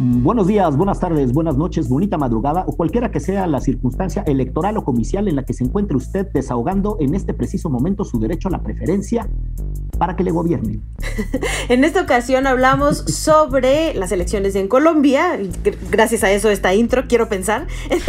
Buenos días, buenas tardes, buenas noches, bonita madrugada o cualquiera que sea la circunstancia electoral o comicial en la que se encuentre usted desahogando en este preciso momento su derecho a la preferencia para que le gobiernen. en esta ocasión hablamos sobre las elecciones en Colombia. Gracias a eso esta intro, quiero pensar.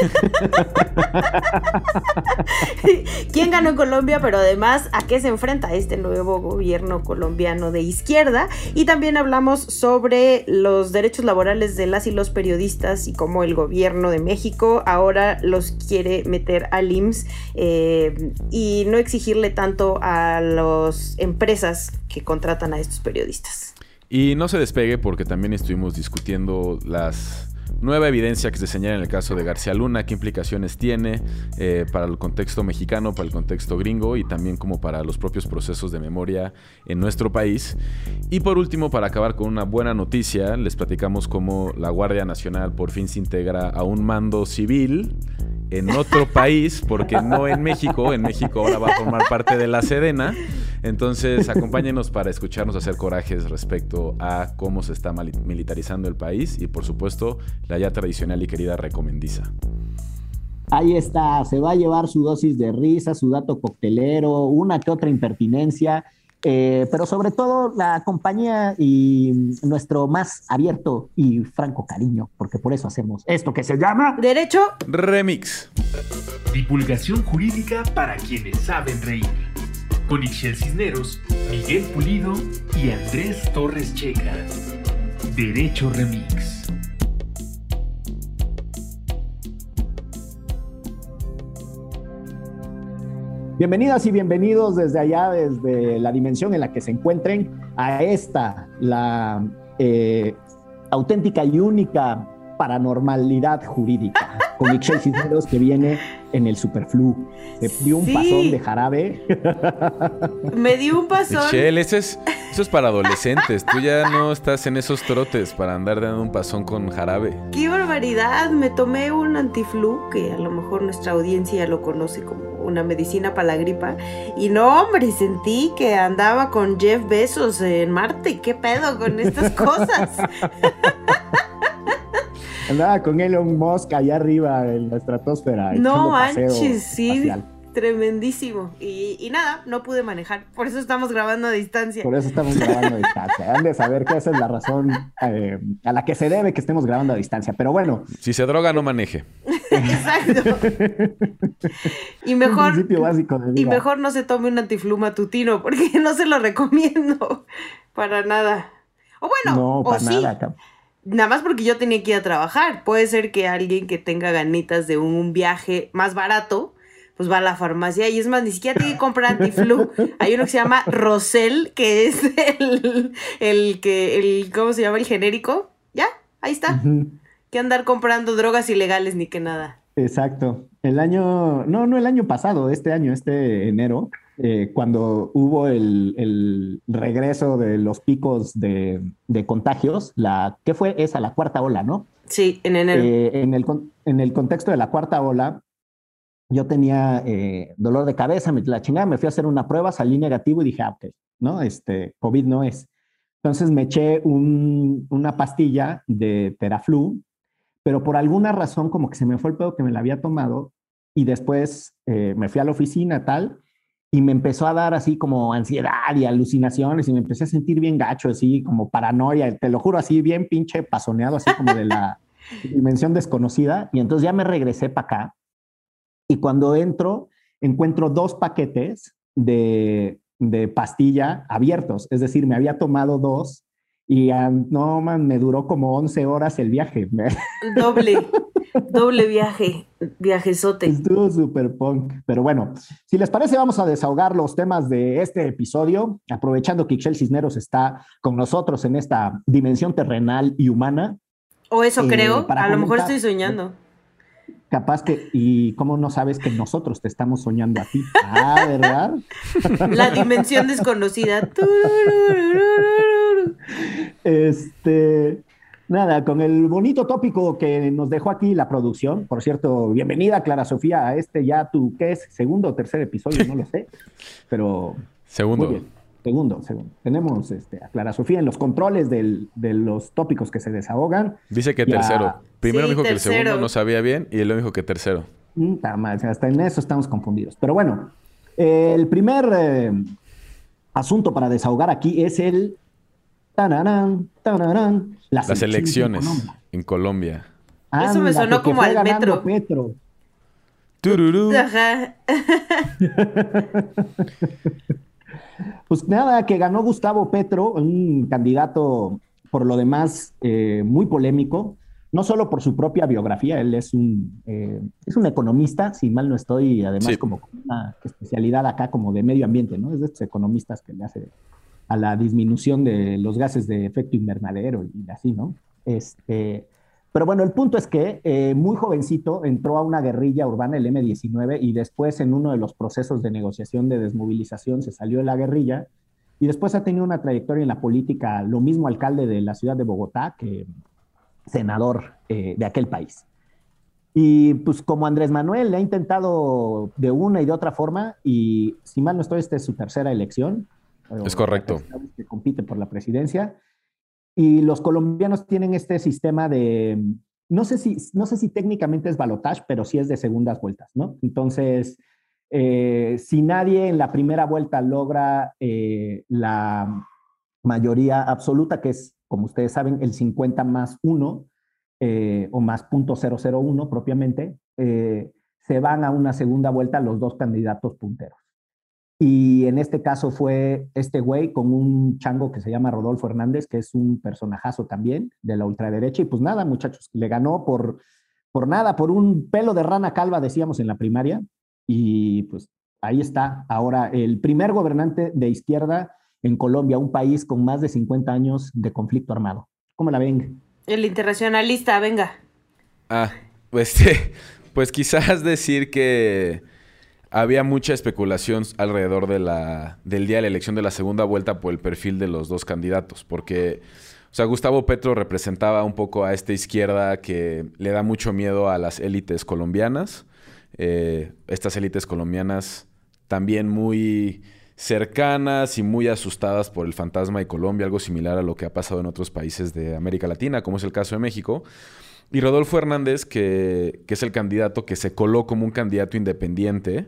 ¿Quién ganó en Colombia? Pero además, ¿a qué se enfrenta este nuevo gobierno colombiano de izquierda? Y también hablamos sobre los derechos laborales de las y los periodistas y cómo el gobierno de México ahora los quiere meter al IMSS eh, y no exigirle tanto a las empresas que contratan a estos periodistas. Y no se despegue porque también estuvimos discutiendo las nueva evidencia que se señala en el caso de García Luna, qué implicaciones tiene eh, para el contexto mexicano, para el contexto gringo y también como para los propios procesos de memoria en nuestro país. Y por último, para acabar con una buena noticia, les platicamos cómo la Guardia Nacional por fin se integra a un mando civil en otro país, porque no en México, en México ahora va a formar parte de la Sedena. Entonces, acompáñenos para escucharnos hacer corajes respecto a cómo se está militarizando el país y, por supuesto, la ya tradicional y querida recomendiza. Ahí está, se va a llevar su dosis de risa, su dato coctelero, una que otra impertinencia eh, pero sobre todo la compañía y nuestro más abierto y franco cariño, porque por eso hacemos esto que se llama Derecho Remix. Divulgación jurídica para quienes saben reír. Con Ixel Cisneros, Miguel Pulido y Andrés Torres Checa. Derecho Remix. Bienvenidas y bienvenidos desde allá, desde la dimensión en la que se encuentren, a esta, la eh, auténtica y única paranormalidad jurídica, con Michelle Cisneros que viene en el superflu. Me dio un pasón de jarabe. Me dio un pasón. Michelle, eso es, eso es para adolescentes. Tú ya no estás en esos trotes para andar dando un pasón con jarabe. ¡Qué barbaridad! Me tomé un antiflu, que a lo mejor nuestra audiencia lo conoce como una medicina para la gripa. Y no, hombre, sentí que andaba con Jeff Bezos en Marte. ¿Qué pedo con estas cosas? andaba con Elon Musk allá arriba en la estratosfera. No manches, sí tremendísimo. Y, nada, no pude manejar. Por eso estamos grabando a distancia. Por eso estamos grabando a distancia. Han de saber que esa es la razón eh, a la que se debe que estemos grabando a distancia. Pero bueno. Si se droga, no maneje. Exacto. y mejor. y mejor no se tome un antiflu matutino, porque no se lo recomiendo. Para nada. O bueno, o sí. Nada, Nada más porque yo tenía que ir a trabajar. Puede ser que alguien que tenga ganitas de un viaje más barato pues va a la farmacia y es más, ni siquiera tiene que comprar antiflu. Hay uno que se llama Rosel, que es el, el que, el, ¿cómo se llama? El genérico. Ya, ahí está. Que andar comprando drogas ilegales ni que nada. Exacto. El año, no, no el año pasado, este año, este enero, eh, cuando hubo el, regreso de los picos de, contagios, la, ¿qué fue esa? La cuarta ola, ¿no? Sí, en enero. Eh, en, el, en el contexto de la cuarta ola, yo tenía eh, dolor de cabeza, me, la chingada, me fui a hacer una prueba, salí negativo y dije, ah, ok, ¿no? Este, COVID no es. Entonces me eché una pastilla de Teraflu, pero por alguna razón como que se me fue el pedo que me la había tomado y después eh, me fui a la oficina tal y me empezó a dar así como ansiedad y alucinaciones y me empecé a sentir bien gacho, así como paranoia, te lo juro, así bien pinche pasoneado, así como de la dimensión desconocida. Y entonces ya me regresé para acá y cuando entro, encuentro dos paquetes de, pastilla abiertos, es decir, me había tomado dos y no, man, me duró como 11 horas el viaje. Doble, doble viaje, viajezote. Estuvo súper punk. Pero bueno, si les parece, vamos a desahogar los temas de este episodio, aprovechando que Ixel Cisneros está con nosotros en esta dimensión terrenal y humana. O eso creo, eh, a lo mejor estoy soñando capaz que, y cómo no sabes que nosotros te estamos soñando a ti. Ah, ¿verdad? La dimensión desconocida. Este, Nada, con el bonito tópico que nos dejó aquí la producción. Por cierto, bienvenida Clara Sofía a este ya tu, ¿qué es? Segundo o tercer episodio, no lo sé. Pero. Segundo. Segundo, segundo. Tenemos este, a Clara Sofía en los controles de los tópicos que se desahogan. Dice que tercero. Primero dijo que el segundo no sabía bien y luego dijo que tercero. Mm, hasta en eso estamos confundidos. Pero bueno, el primer eh, asunto para desahogar aquí es el las, elecciones en Colombia. Eso me sonó como al metro. Petro. pues nada, que ganó Gustavo Petro, un candidato por lo demás eh, muy polémico, no solo por su propia biografía, él es un, eh, es un economista, si mal no estoy, además como una especialidad acá como de medio ambiente, ¿no? Es de estos economistas que le hace a la disminución de los gases de efecto invernadero y así, ¿no? Este, pero bueno, el punto es que eh, muy jovencito entró a una guerrilla urbana, el M-19, y después en uno de los procesos de negociación de desmovilización se salió de la guerrilla y después ha tenido una trayectoria en la política, lo mismo alcalde de la ciudad de Bogotá que senador eh, de aquel país. Y pues como Andrés Manuel le ha intentado de una y de otra forma, y si mal no estoy, esta es su tercera elección, es correcto. Que compite por la presidencia. Y los colombianos tienen este sistema de, no sé si, no sé si técnicamente es balotage, pero sí es de segundas vueltas, ¿no? Entonces, eh, si nadie en la primera vuelta logra eh, la mayoría absoluta, que es, como ustedes saben, el 50 más 1 eh, o más .001 propiamente, se van a una segunda vuelta los dos candidatos punteros. Y en este caso fue este güey con un chango que se llama Rodolfo Hernández, que es un personajazo también de la ultraderecha. Y pues nada, muchachos, le ganó por, por nada, por un pelo de rana calva, decíamos en la primaria. Y pues ahí está ahora el primer gobernante de izquierda en Colombia, un país con más de 50 años de conflicto armado. ¿Cómo la ven? El internacionalista, venga. Ah, pues, pues quizás decir que había mucha especulación alrededor del día de la elección de la segunda vuelta por el perfil de los dos candidatos, porque, o sea, Gustavo Petro representaba un poco a esta izquierda que le da mucho miedo a las élites colombianas, eh, estas élites colombianas también muy cercanas y muy asustadas por el fantasma de Colombia, algo similar a lo que ha pasado en otros países de América Latina, como es el caso de México. Y Rodolfo Hernández, que es el candidato que se coló como un candidato independiente,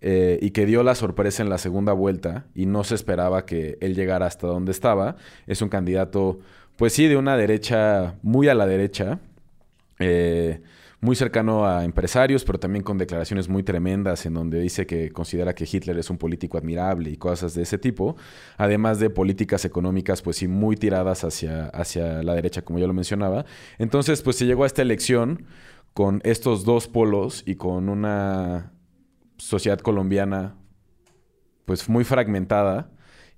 eh, y que dio la sorpresa en la segunda vuelta y no se esperaba que él llegara hasta donde estaba. Es un candidato, pues sí, de una derecha, muy a la derecha. Eh, muy cercano a empresarios, pero también con declaraciones muy tremendas en donde dice que considera que Hitler es un político admirable y cosas de ese tipo, además de políticas económicas pues sí muy tiradas hacia, hacia la derecha, como ya lo mencionaba. Entonces pues se llegó a esta elección con estos dos polos y con una sociedad colombiana pues muy fragmentada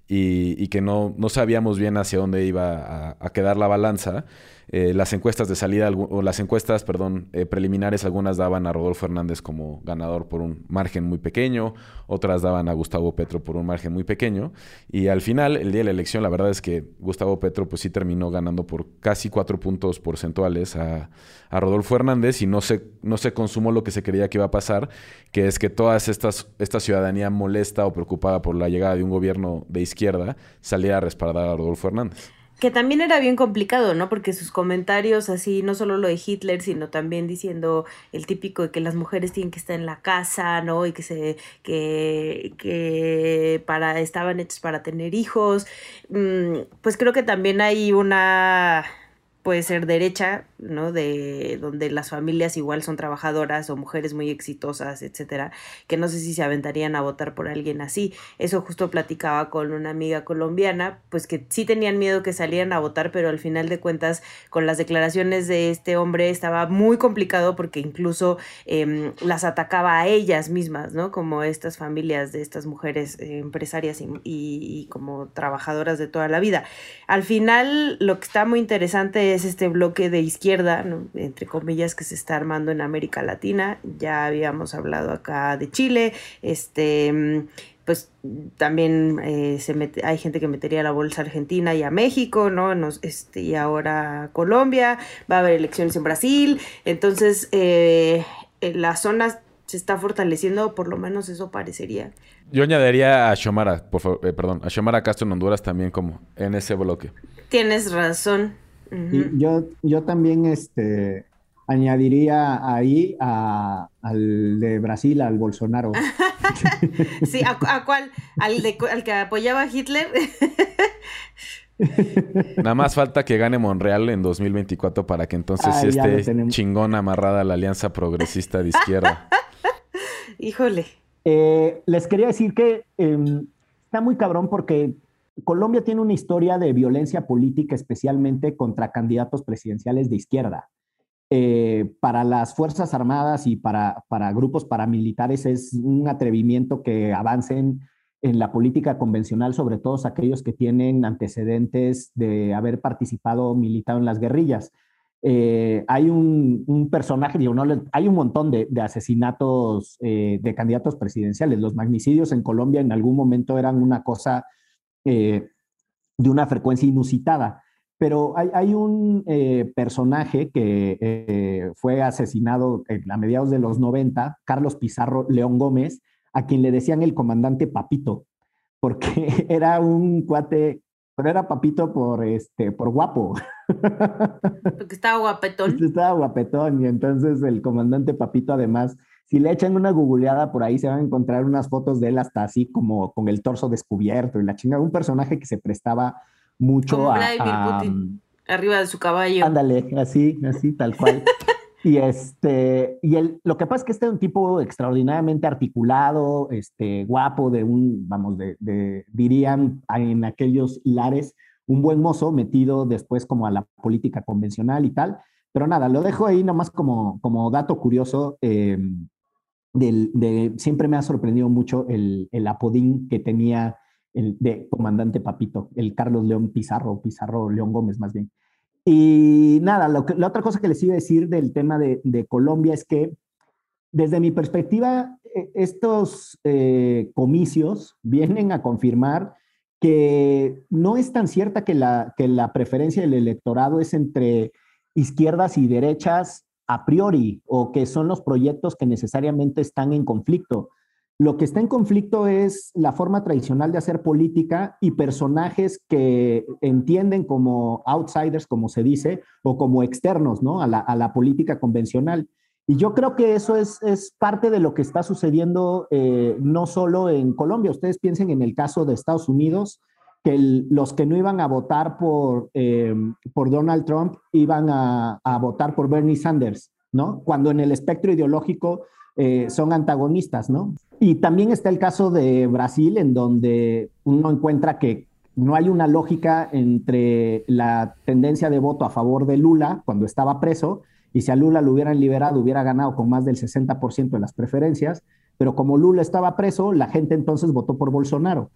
y, que no, no, sabíamos bien hacia dónde iba a, quedar la balanza. Eh, las encuestas de salida, o las encuestas, perdón, eh, preliminares, algunas daban a Rodolfo Hernández como ganador por un margen muy pequeño, otras daban a Gustavo Petro por un margen muy pequeño. Y al final, el día de la elección, la verdad es que Gustavo Petro pues sí terminó ganando por casi cuatro puntos porcentuales a, a Rodolfo Hernández y no se, no se consumó lo que se creía que iba a pasar, que es que toda esta ciudadanía molesta o preocupada por la llegada de un gobierno de izquierda saliera a respaldar a Rodolfo Hernández. Que también era bien complicado, ¿no? Porque sus comentarios así, no solo lo de Hitler, sino también diciendo el típico de que las mujeres tienen que estar en la casa, ¿no? Y que se, que, que para, estaban hechos para tener hijos. Mm, pues creo que también hay una puede ser derecha, ¿no? De donde las familias igual son trabajadoras o mujeres muy exitosas, etcétera, que no sé si se aventarían a votar por alguien así. Eso justo platicaba con una amiga colombiana, pues que sí tenían miedo que salieran a votar, pero al final de cuentas, con las declaraciones de este hombre estaba muy complicado porque incluso em, las atacaba a ellas mismas, ¿no? Como estas familias de estas mujeres eh, empresarias y, y como trabajadoras de toda la vida. Al final, lo que está muy interesante es este bloque de izquierda, entre comillas, que se está armando en América Latina. Ya habíamos hablado acá de Chile, este pues también eh, se mete, hay gente que metería la bolsa Argentina y a México, ¿no? Nos, este, y ahora Colombia, va a haber elecciones en Brasil, entonces eh, la zona se está fortaleciendo, por lo menos eso parecería. Yo añadiría a Xiomara, por favor, eh, perdón, a Xiomara Castro en Honduras también como en ese bloque. Tienes razón. Yo, yo también este, añadiría ahí a, al de Brasil, al Bolsonaro. sí, ¿a, cuál? ¿Al, de, ¿Al que apoyaba a Hitler? Nada más falta que gane Monreal en 2024 para que entonces esté chingón amarrada la alianza progresista de izquierda. Híjole. Eh, les quería decir que em, está muy cabrón porque Colombia tiene una historia de violencia política, especialmente contra candidatos presidenciales de izquierda. Eh, para las Fuerzas Armadas y para, para grupos paramilitares es un atrevimiento que avancen en la política convencional, sobre todo aquellos que tienen antecedentes de haber participado militado en las guerrillas. Eh, hay un, personaje, digo, no, hay un montón de, asesinatos eh, de candidatos presidenciales. Los magnicidios en Colombia en algún momento eran una cosa eh, de una frecuencia inusitada. Pero hay, un personaje que fue asesinado a mediados de los 90, Carlos Pizarro León Gómez, a quien le decían el comandante Papito, porque era un cuate pero era papito por este, por guapo. Porque estaba guapetón. Estaba guapetón, y entonces el comandante Papito, además, si le echan una googleada por ahí, se van a encontrar unas fotos de él hasta así como con el torso descubierto y la chingada. Un personaje que se prestaba mucho a, Putin, arriba de su caballo. Ándale, así, así, tal cual. Y este, y el, lo que pasa es que este es un tipo extraordinariamente articulado, este, guapo, de un, vamos, de, dirían en aquellos lares, un buen mozo metido después como a la política convencional y tal. Pero nada, lo dejo ahí nomás como, como dato curioso. Em, siempre me ha sorprendido mucho el, apodín que tenía el de comandante Papito, el Carlos León Pizarro, Pizarro León Gómez más bien. Y nada, la otra cosa que les iba a decir del tema de, Colombia es que desde mi perspectiva, e, estos eh, comicios vienen a confirmar que no es tan cierta que la, que la preferencia del electorado es entre izquierdas y derechas a priori o que son los proyectos que necesariamente están en conflicto. Lo que está en conflicto es la forma tradicional de hacer política y personajes que entienden como outsiders, como se dice, o como externos ¿no? a, la, política convencional. Y yo creo que eso es, parte de lo que está sucediendo eh, no solo en Colombia. Ustedes piensen en el caso de Estados Unidos, los que no iban a votar por, eh, por Donald Trump iban a, a, votar por Bernie Sanders, ¿no? Cuando en el espectro ideológico eh, son antagonistas, ¿no? Y también está el caso de Brasil, en donde uno encuentra que no hay una lógica entre la tendencia de voto a favor de Lula cuando estaba preso, y si a Lula lo hubieran liberado, hubiera ganado con más del 60% de las preferencias, pero como Lula estaba preso, la gente entonces votó por Bolsonaro.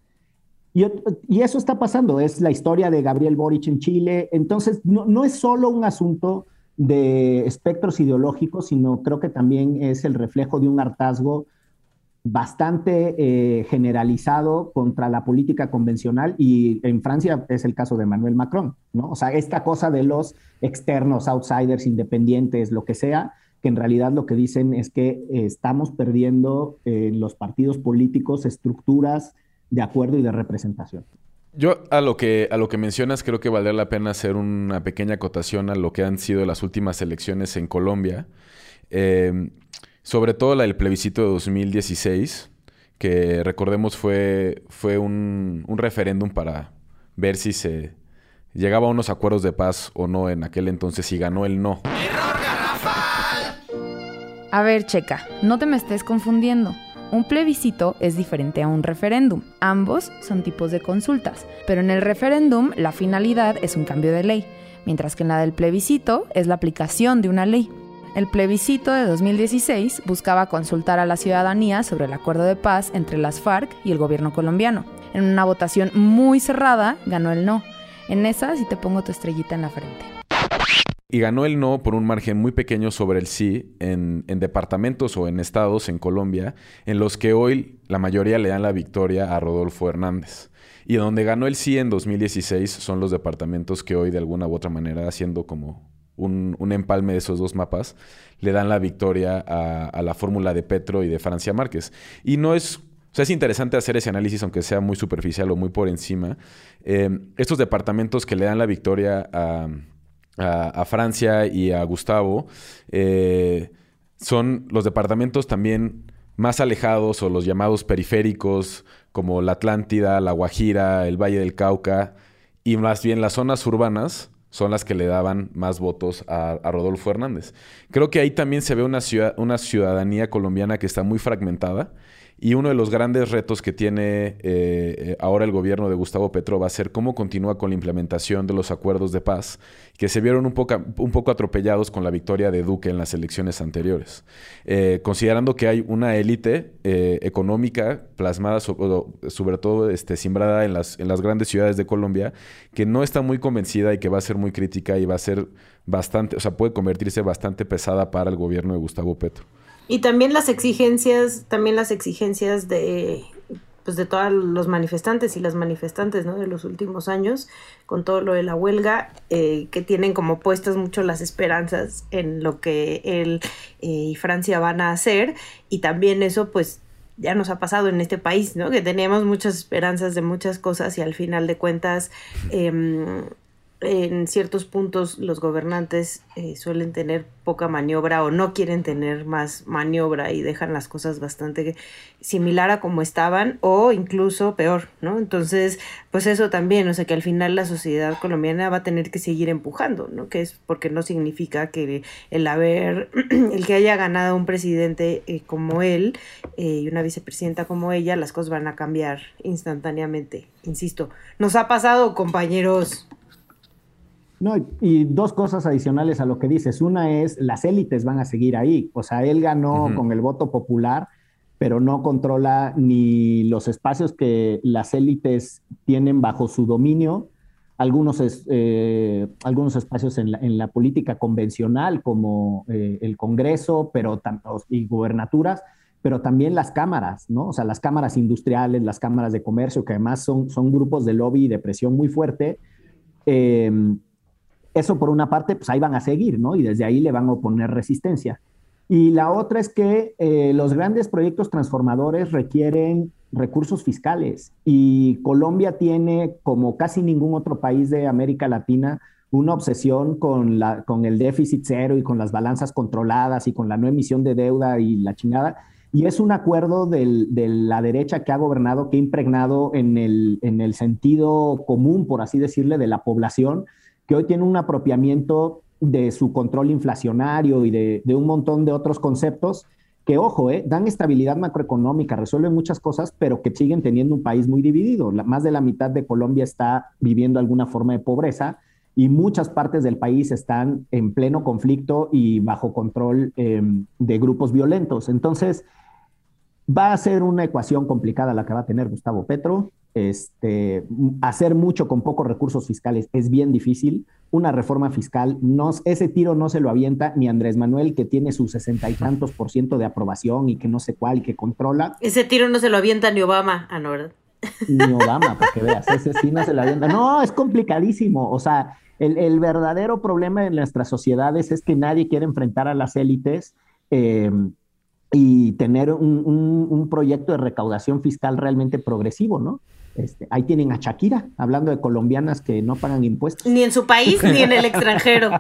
Y, eso está pasando, es la historia de Gabriel Boric en Chile, entonces no, no es solo un asunto de espectros ideológicos, sino creo que también es el reflejo de un hartazgo bastante eh, generalizado contra la política convencional y en Francia es el caso de Emmanuel Macron, ¿no? O sea, esta cosa de los externos, outsiders, independientes, lo que sea, que en realidad lo que dicen es que eh, estamos perdiendo en los partidos políticos estructuras de acuerdo y de representación. Yo a lo que a lo que mencionas creo que valdría la pena hacer una pequeña acotación a lo que han sido las últimas elecciones en Colombia, em, sobre todo la del plebiscito de 2016, que recordemos fue, fue un, un referéndum para ver si se llegaba a unos acuerdos de paz o no en aquel entonces y ganó el no. ¡Error garrafal! A ver, checa, no te me estés confundiendo. Un plebiscito es diferente a un referéndum. Ambos son tipos de consultas, pero en el referéndum la finalidad es un cambio de ley, mientras que en la del plebiscito es la aplicación de una ley. El plebiscito de 2016 buscaba consultar a la ciudadanía sobre el acuerdo de paz entre las FARC y el gobierno colombiano. En una votación muy cerrada ganó el no. En esa sí te pongo tu estrellita en la frente. Y ganó el no por un margen muy pequeño sobre el sí en, departamentos o en estados en Colombia, en los que hoy la mayoría le dan la victoria a Rodolfo Hernández. Y donde ganó el sí en 2016 son los departamentos que hoy de alguna u otra manera, haciendo como un, empalme de esos dos mapas, le dan la victoria a, la fórmula de Petro y de Francia Márquez. Y no es o sea, es interesante hacer ese análisis, aunque sea muy superficial o muy por encima. Eh, estos departamentos que le dan la victoria a, a, Francia y a Gustavo, eh, son los departamentos también más alejados o los llamados periféricos, como la Atlántida, la Guajira, el Valle del Cauca, y más bien las zonas urbanas son las que le daban más votos a, Rodolfo Hernández. Creo que ahí también se ve una, ciudad, una ciudadanía colombiana que está muy fragmentada y uno de los grandes retos que tiene eh, eh, ahora el gobierno de Gustavo Petro va a ser cómo continúa con la implementación de los acuerdos de paz, que se vieron un poco, atropellados con la victoria de Duque en las elecciones anteriores. Eh, considerando que hay una élite económica plasmada, sobre, todo este, simbrada en las, en las grandes ciudades de Colombia, que no está muy convencida y que va a ser muy crítica y va a ser bastante, o sea, puede convertirse bastante pesada para el gobierno de Gustavo Petro. Y también las exigencias, también las exigencias de pues de todos los manifestantes y las manifestantes ¿no? de los últimos años, con todo lo de la huelga, eh, que tienen como puestas mucho las esperanzas en lo que él eh, y Francia van a hacer, y también eso pues ya nos ha pasado en este país, ¿no? que teníamos muchas esperanzas de muchas cosas y al final de cuentas en ciertos puntos los gobernantes eh, suelen tener poca maniobra o no quieren tener más maniobra y dejan las cosas bastante similar a como estaban o incluso peor, ¿no? Entonces, pues eso también, o sea que al final la sociedad colombiana va a tener que seguir empujando, ¿no? Que es porque no significa que el haber, el que haya ganado un presidente eh, como él eh, y una vicepresidenta como ella, las cosas van a cambiar instantáneamente, insisto. Nos ha pasado, compañeros. No, y dos cosas adicionales a lo que dices. Una es, las élites van a seguir ahí. O sea, él ganó con el voto popular, pero no controla ni los espacios que las élites tienen bajo su dominio, algunos, eh, algunos espacios en la, política convencional, como eh, el Congreso pero y gubernaturas, pero también las cámaras, ¿no? O sea, las cámaras industriales, las cámaras de comercio, que además son, son grupos de lobby y de presión muy fuerte. Eh, eso por una parte, pues ahí van a seguir, ¿no? Y desde ahí le van a oponer resistencia. Y la otra es que eh, los grandes proyectos transformadores requieren recursos fiscales y Colombia tiene, como casi ningún otro país de América Latina, una obsesión con, la, con el déficit cero y con las balanzas controladas y con la no emisión de deuda y la chingada. Y es un acuerdo de la derecha que ha gobernado, que ha impregnado en el, en el sentido común, por así decirle, de la población, que hoy tiene un apropiamiento de su control inflacionario y de, un montón de otros conceptos que, ojo, eh, dan estabilidad macroeconómica, resuelven muchas cosas, pero que siguen teniendo un país muy dividido. más de la mitad de Colombia está viviendo alguna forma de pobreza y muchas partes del país están en pleno conflicto y bajo control em, de grupos violentos. Entonces, va a ser una ecuación complicada la que va a tener Gustavo Petro. Este, hacer mucho con pocos recursos fiscales es bien difícil. Una reforma fiscal, no, ese tiro no se lo avienta ni Andrés Manuel, que tiene sus sesenta y tantos por ciento de aprobación y que no sé cuál, y que controla. Ese tiro no se lo avienta ni Obama, ah, no, ¿verdad? Ni Obama, para que veas, ese sí no se lo avienta. No, es complicadísimo. O sea, el, verdadero problema en nuestras sociedades es que nadie quiere enfrentar a las élites. Eh, y tener un, un, proyecto de recaudación fiscal realmente progresivo, ¿no? Este, ahí tienen a Shakira, hablando de colombianas que no pagan impuestos. Ni en su país ni en el extranjero.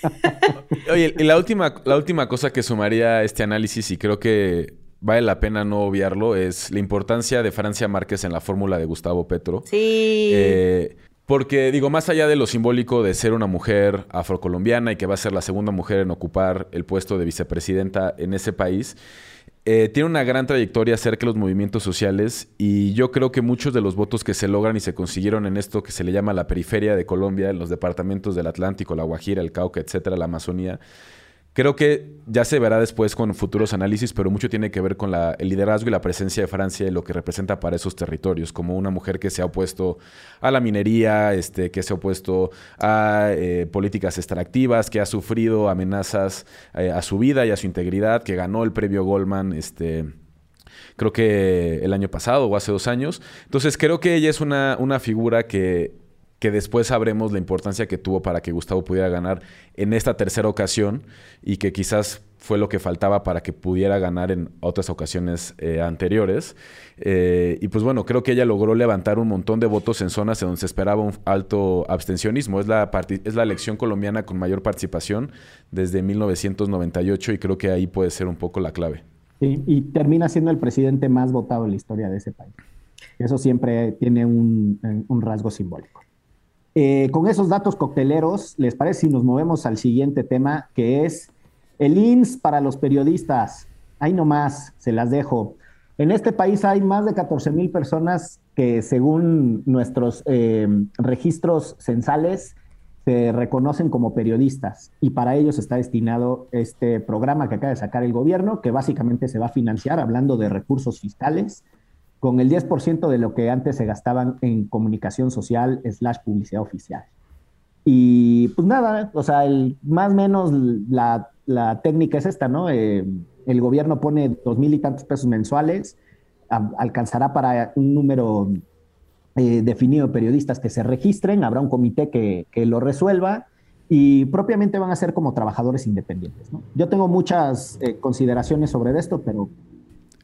Oye, y la última, la última cosa que sumaría a este análisis, y creo que vale la pena no obviarlo, es la importancia de Francia Márquez en la fórmula de Gustavo Petro. Sí. Eh, porque, digo, más allá de lo simbólico de ser una mujer afrocolombiana y que va a ser la segunda mujer en ocupar el puesto de vicepresidenta en ese país, eh, tiene una gran trayectoria acerca de los movimientos sociales y yo creo que muchos de los votos que se logran y se consiguieron en esto que se le llama la periferia de Colombia, en los departamentos del Atlántico, la Guajira, el Cauca, etcétera, la Amazonía, Creo que ya se verá después con futuros análisis, pero mucho tiene que ver con el liderazgo y la presencia de Francia y lo que representa para esos territorios, como una mujer que se ha opuesto a la minería, este, que se ha opuesto a eh, políticas extractivas, que ha sufrido amenazas eh, a su vida y a su integridad, que ganó el premio Goldman, este, creo que el año pasado o hace dos años. Entonces creo que ella es una, una figura que que después sabremos la importancia que tuvo para que Gustavo pudiera ganar en esta tercera ocasión y que quizás fue lo que faltaba para que pudiera ganar en otras ocasiones eh, anteriores. Eh, y pues bueno, creo que ella logró levantar un montón de votos en zonas en donde se esperaba un alto abstencionismo. Es la, es la elección colombiana con mayor participación desde 1998 y creo que ahí puede ser un poco la clave. Y termina siendo el presidente más votado en la historia de ese país. Eso siempre tiene un rasgo simbólico. Eh, con esos datos cocteleros, ¿les parece si nos movemos al siguiente tema, que es el INS para los periodistas? Ahí nomás, se las dejo. En este país hay más de 14 mil personas que según nuestros eh, registros censales se reconocen como periodistas y para ellos está destinado este programa que acaba de sacar el gobierno, que básicamente se va a financiar hablando de recursos fiscales con el 10% de lo que antes se gastaban en comunicación social slash publicidad oficial. Y pues nada, o sea, el, más o menos la, técnica es esta, ¿no? Eh, el gobierno pone dos mil y tantos pesos mensuales, alcanzará para un número eh, definido de periodistas que se registren, habrá un comité que, lo resuelva y propiamente van a ser como trabajadores independientes. ¿no? Yo tengo muchas eh, consideraciones sobre esto, pero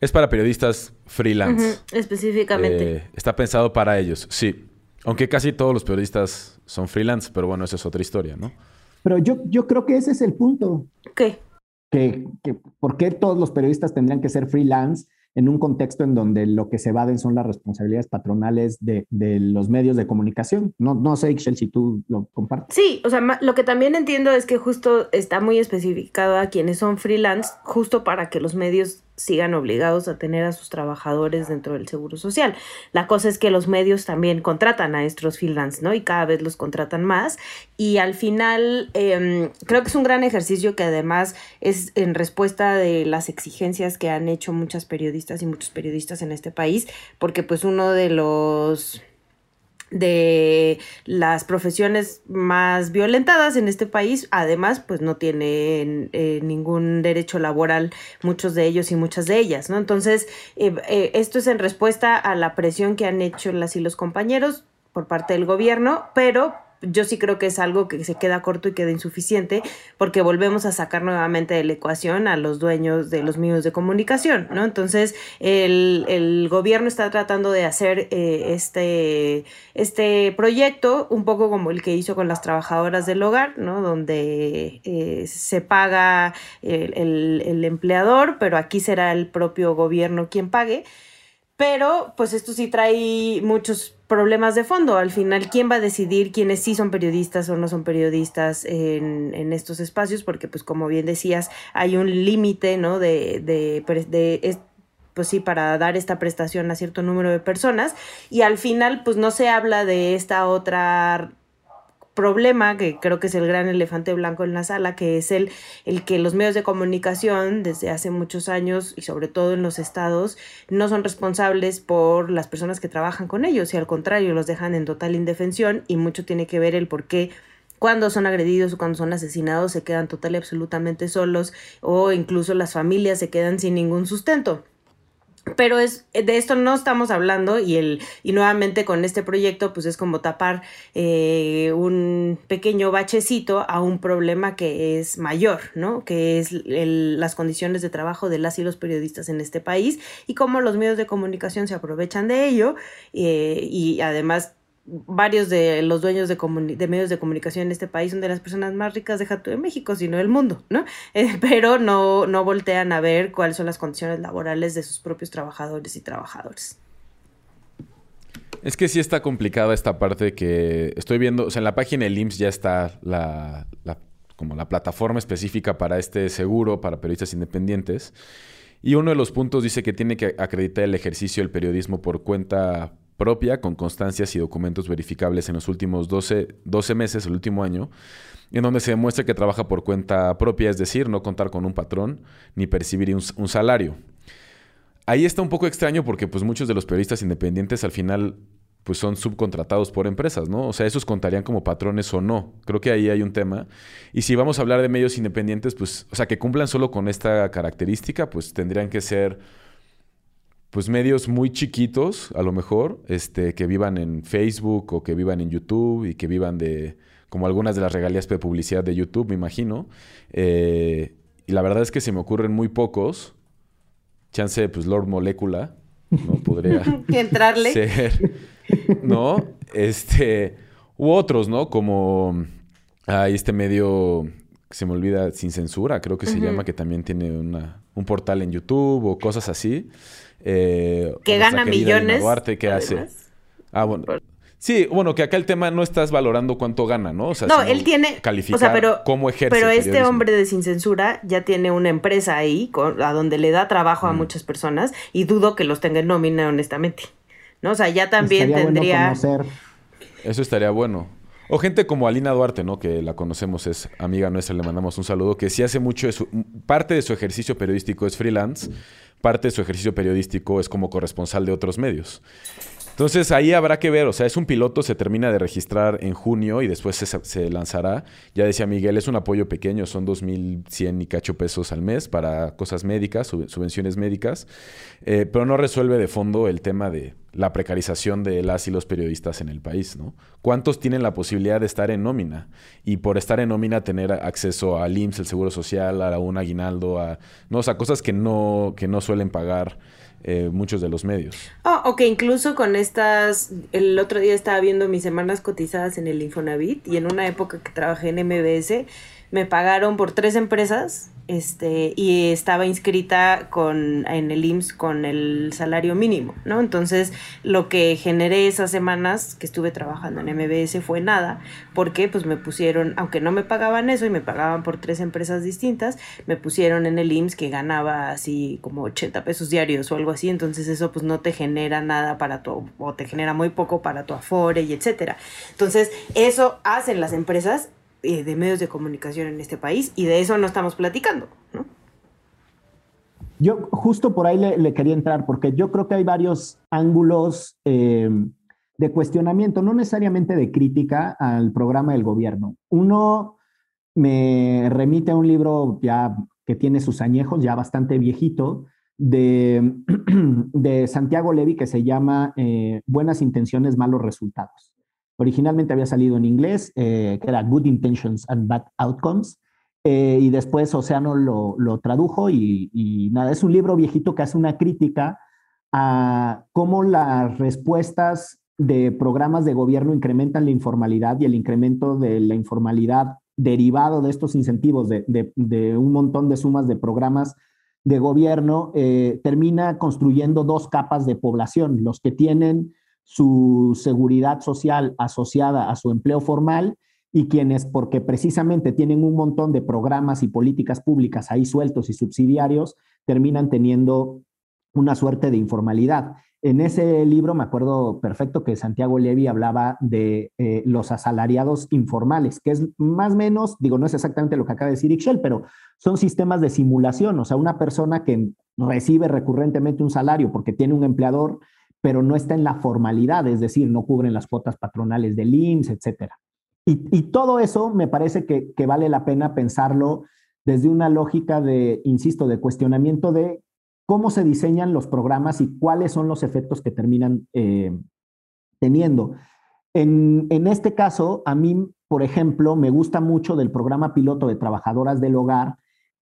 es para periodistas freelance. específicamente. Eh, está pensado para ellos, sí. Aunque casi todos los periodistas son freelance, pero bueno, esa es otra historia, ¿no? Pero yo, yo creo que ese es el punto. ¿Qué? Que, que, ¿Por qué todos los periodistas tendrían que ser freelance en un contexto en donde lo que se evaden son las responsabilidades patronales de, de los medios de comunicación? No, no sé, Ixchel, si tú lo compartes. Sí, o sea, lo que también entiendo es que justo está muy especificado a quienes son freelance, justo para que los medios sigan obligados a tener a sus trabajadores dentro del seguro social. La cosa es que los medios también contratan a estos freelance, ¿no? Y cada vez los contratan más. Y al final em, creo que es un gran ejercicio que además es en respuesta de las exigencias que han hecho muchas periodistas y muchos periodistas en este país, porque pues uno de los de las profesiones más violentadas en este país, además, pues no tienen eh, ningún derecho laboral, muchos de ellos y muchas de ellas, ¿no? Entonces, eh, eh, esto es en respuesta a la presión que han hecho las y los compañeros por parte del gobierno, pero yo sí creo que es algo que se queda corto y queda insuficiente porque volvemos a sacar nuevamente de la ecuación a los dueños de los medios de comunicación, ¿no? Entonces, el, gobierno está tratando de hacer eh, este, este proyecto un poco como el que hizo con las trabajadoras del hogar, ¿no? Donde eh, se paga el, el empleador, pero aquí será el propio gobierno quien pague. Pero, pues esto sí trae muchos problemas de fondo. Al final, ¿quién va a decidir quiénes sí son periodistas o no son periodistas en, en estos espacios? Porque, pues, como bien decías, hay un límite, ¿no? De, de, de, pues sí, para dar esta prestación a cierto número de personas. Y al final, pues no se habla de esta otra problema, que creo que es el gran elefante blanco en la sala, que es el, el que los medios de comunicación desde hace muchos años y sobre todo en los estados no son responsables por las personas que trabajan con ellos y al contrario los dejan en total indefensión y mucho tiene que ver el por qué cuando son agredidos o cuando son asesinados se quedan total y absolutamente solos o incluso las familias se quedan sin ningún sustento. Pero es, de esto no estamos hablando y, el, y nuevamente con este proyecto pues es como tapar eh, un pequeño bachecito a un problema que es mayor, ¿no? Que es las condiciones de trabajo de las y los periodistas en este país y cómo los medios de comunicación se aprovechan de ello eh, y además varios de los dueños de, medios de comunicación en este país son de las personas más ricas, de de México, sino del mundo, ¿no? Eh, pero no, no voltean a ver cuáles son las condiciones laborales de sus propios trabajadores y trabajadores. Es que sí está complicada esta parte que estoy viendo, o sea, en la página del IMSS ya está la, la, como la plataforma específica para este seguro para periodistas independientes. Y uno de los puntos dice que tiene que acreditar el ejercicio del periodismo por cuenta propia, con constancias y documentos verificables en los últimos 12, 12 meses, el último año, en donde se demuestra que trabaja por cuenta propia, es decir, no contar con un patrón ni percibir un, un salario. Ahí está un poco extraño porque pues muchos de los periodistas independientes al final pues son subcontratados por empresas, ¿no? O sea, esos contarían como patrones o no. Creo que ahí hay un tema. Y si vamos a hablar de medios independientes, pues, o sea, que cumplan solo con esta característica, pues tendrían que ser, pues, medios muy chiquitos, a lo mejor, este, que vivan en Facebook o que vivan en YouTube y que vivan de, como algunas de las regalías de publicidad de YouTube, me imagino. Eh, y la verdad es que se me ocurren muy pocos. Chance, pues, Lord Molecula, ¿no? Podría entrarle. ser ¿no? Este, u otros, ¿no? Como hay este medio que se me olvida, Sin Censura, creo que se llama, que también tiene una, un portal en YouTube o cosas así. Eh, que gana millones. Duarte, ¿qué hace? Ah, bueno. Sí, bueno, que acá el tema no estás valorando cuánto gana, ¿no? O sea, no, él tiene. Calificar o sea, pero, cómo ejerce. Pero este hombre de Sin Censura ya tiene una empresa ahí a donde le da trabajo a mm. muchas personas y dudo que los tenga en nómina, honestamente. ¿no? O sea, ya también tendría... Eso estaría bueno. O gente como Alina Duarte, ¿no? Que la conocemos, es amiga nuestra, le mandamos un saludo, que sí hace mucho, parte de su ejercicio periodístico es freelance, parte de su ejercicio periodístico es como corresponsal de otros medios. Entonces ahí habrá que ver, o sea, es un piloto, se termina de registrar en junio y después se, lanzará. Ya decía Miguel, es un apoyo pequeño, son 2.100 y cacho pesos al mes para cosas médicas, subvenciones médicas, eh, pero no resuelve de fondo el tema de la precarización de las y los periodistas en el país, ¿no? ¿Cuántos tienen la posibilidad de estar en nómina? Y por estar en nómina tener acceso al IMSS, el Seguro Social, a un aguinaldo, a, no, o cosas que no, que no suelen pagar eh, muchos de los medios. Oh, o que incluso con estas, el otro día estaba viendo mis semanas cotizadas en el Infonavit y en una época que trabajé en MBS, me pagaron por tres empresas este, y estaba inscrita con, en el IMSS con el salario mínimo, ¿no? Entonces, lo que generé esas semanas que estuve trabajando en MBS fue nada, porque pues me pusieron, aunque no me pagaban eso y me pagaban por tres empresas distintas, me pusieron en el IMSS que ganaba así como 80 pesos diarios o algo así, entonces eso pues no te genera nada para tu, o te genera muy poco para tu afore y etcétera. Entonces, eso hacen las empresas eh, de medios de comunicación en este país y de eso no estamos platicando, ¿no? Yo justo por ahí le, quería entrar porque yo creo que hay varios ángulos eh, de cuestionamiento, no necesariamente de crítica al programa del gobierno. Uno me remite a un libro ya que tiene sus añejos, ya bastante viejito, de, de Santiago Levi que se llama eh, Buenas intenciones, malos resultados. Originalmente había salido en inglés, eh, que era Good Intentions and Bad Outcomes, eh, y después Océano lo, tradujo y, nada, es un libro viejito que hace una crítica a cómo las respuestas de programas de gobierno incrementan la informalidad y el incremento de la informalidad derivado de estos incentivos, de, un montón de sumas de programas de gobierno, eh, termina construyendo dos capas de población, los que tienen su seguridad social asociada a su empleo formal y quienes, porque precisamente tienen un montón de programas y políticas públicas ahí sueltos y subsidiarios, terminan teniendo una suerte de informalidad. En ese libro me acuerdo perfecto que Santiago Levy hablaba de eh, los asalariados informales, que es más o menos, digo, no es exactamente lo que acaba de decir Ixchel, pero son sistemas de simulación, o sea, una persona que recibe recurrentemente un salario porque tiene un empleador pero no está en la formalidad, es decir, no cubren las cuotas patronales del IMSS, etcétera. Y, todo eso me parece que, vale la pena pensarlo desde una lógica de, insisto, de cuestionamiento de cómo se diseñan los programas y cuáles son los efectos que terminan eh, teniendo. En, en, este caso, a mí, por ejemplo, me gusta mucho del programa piloto de trabajadoras del hogar,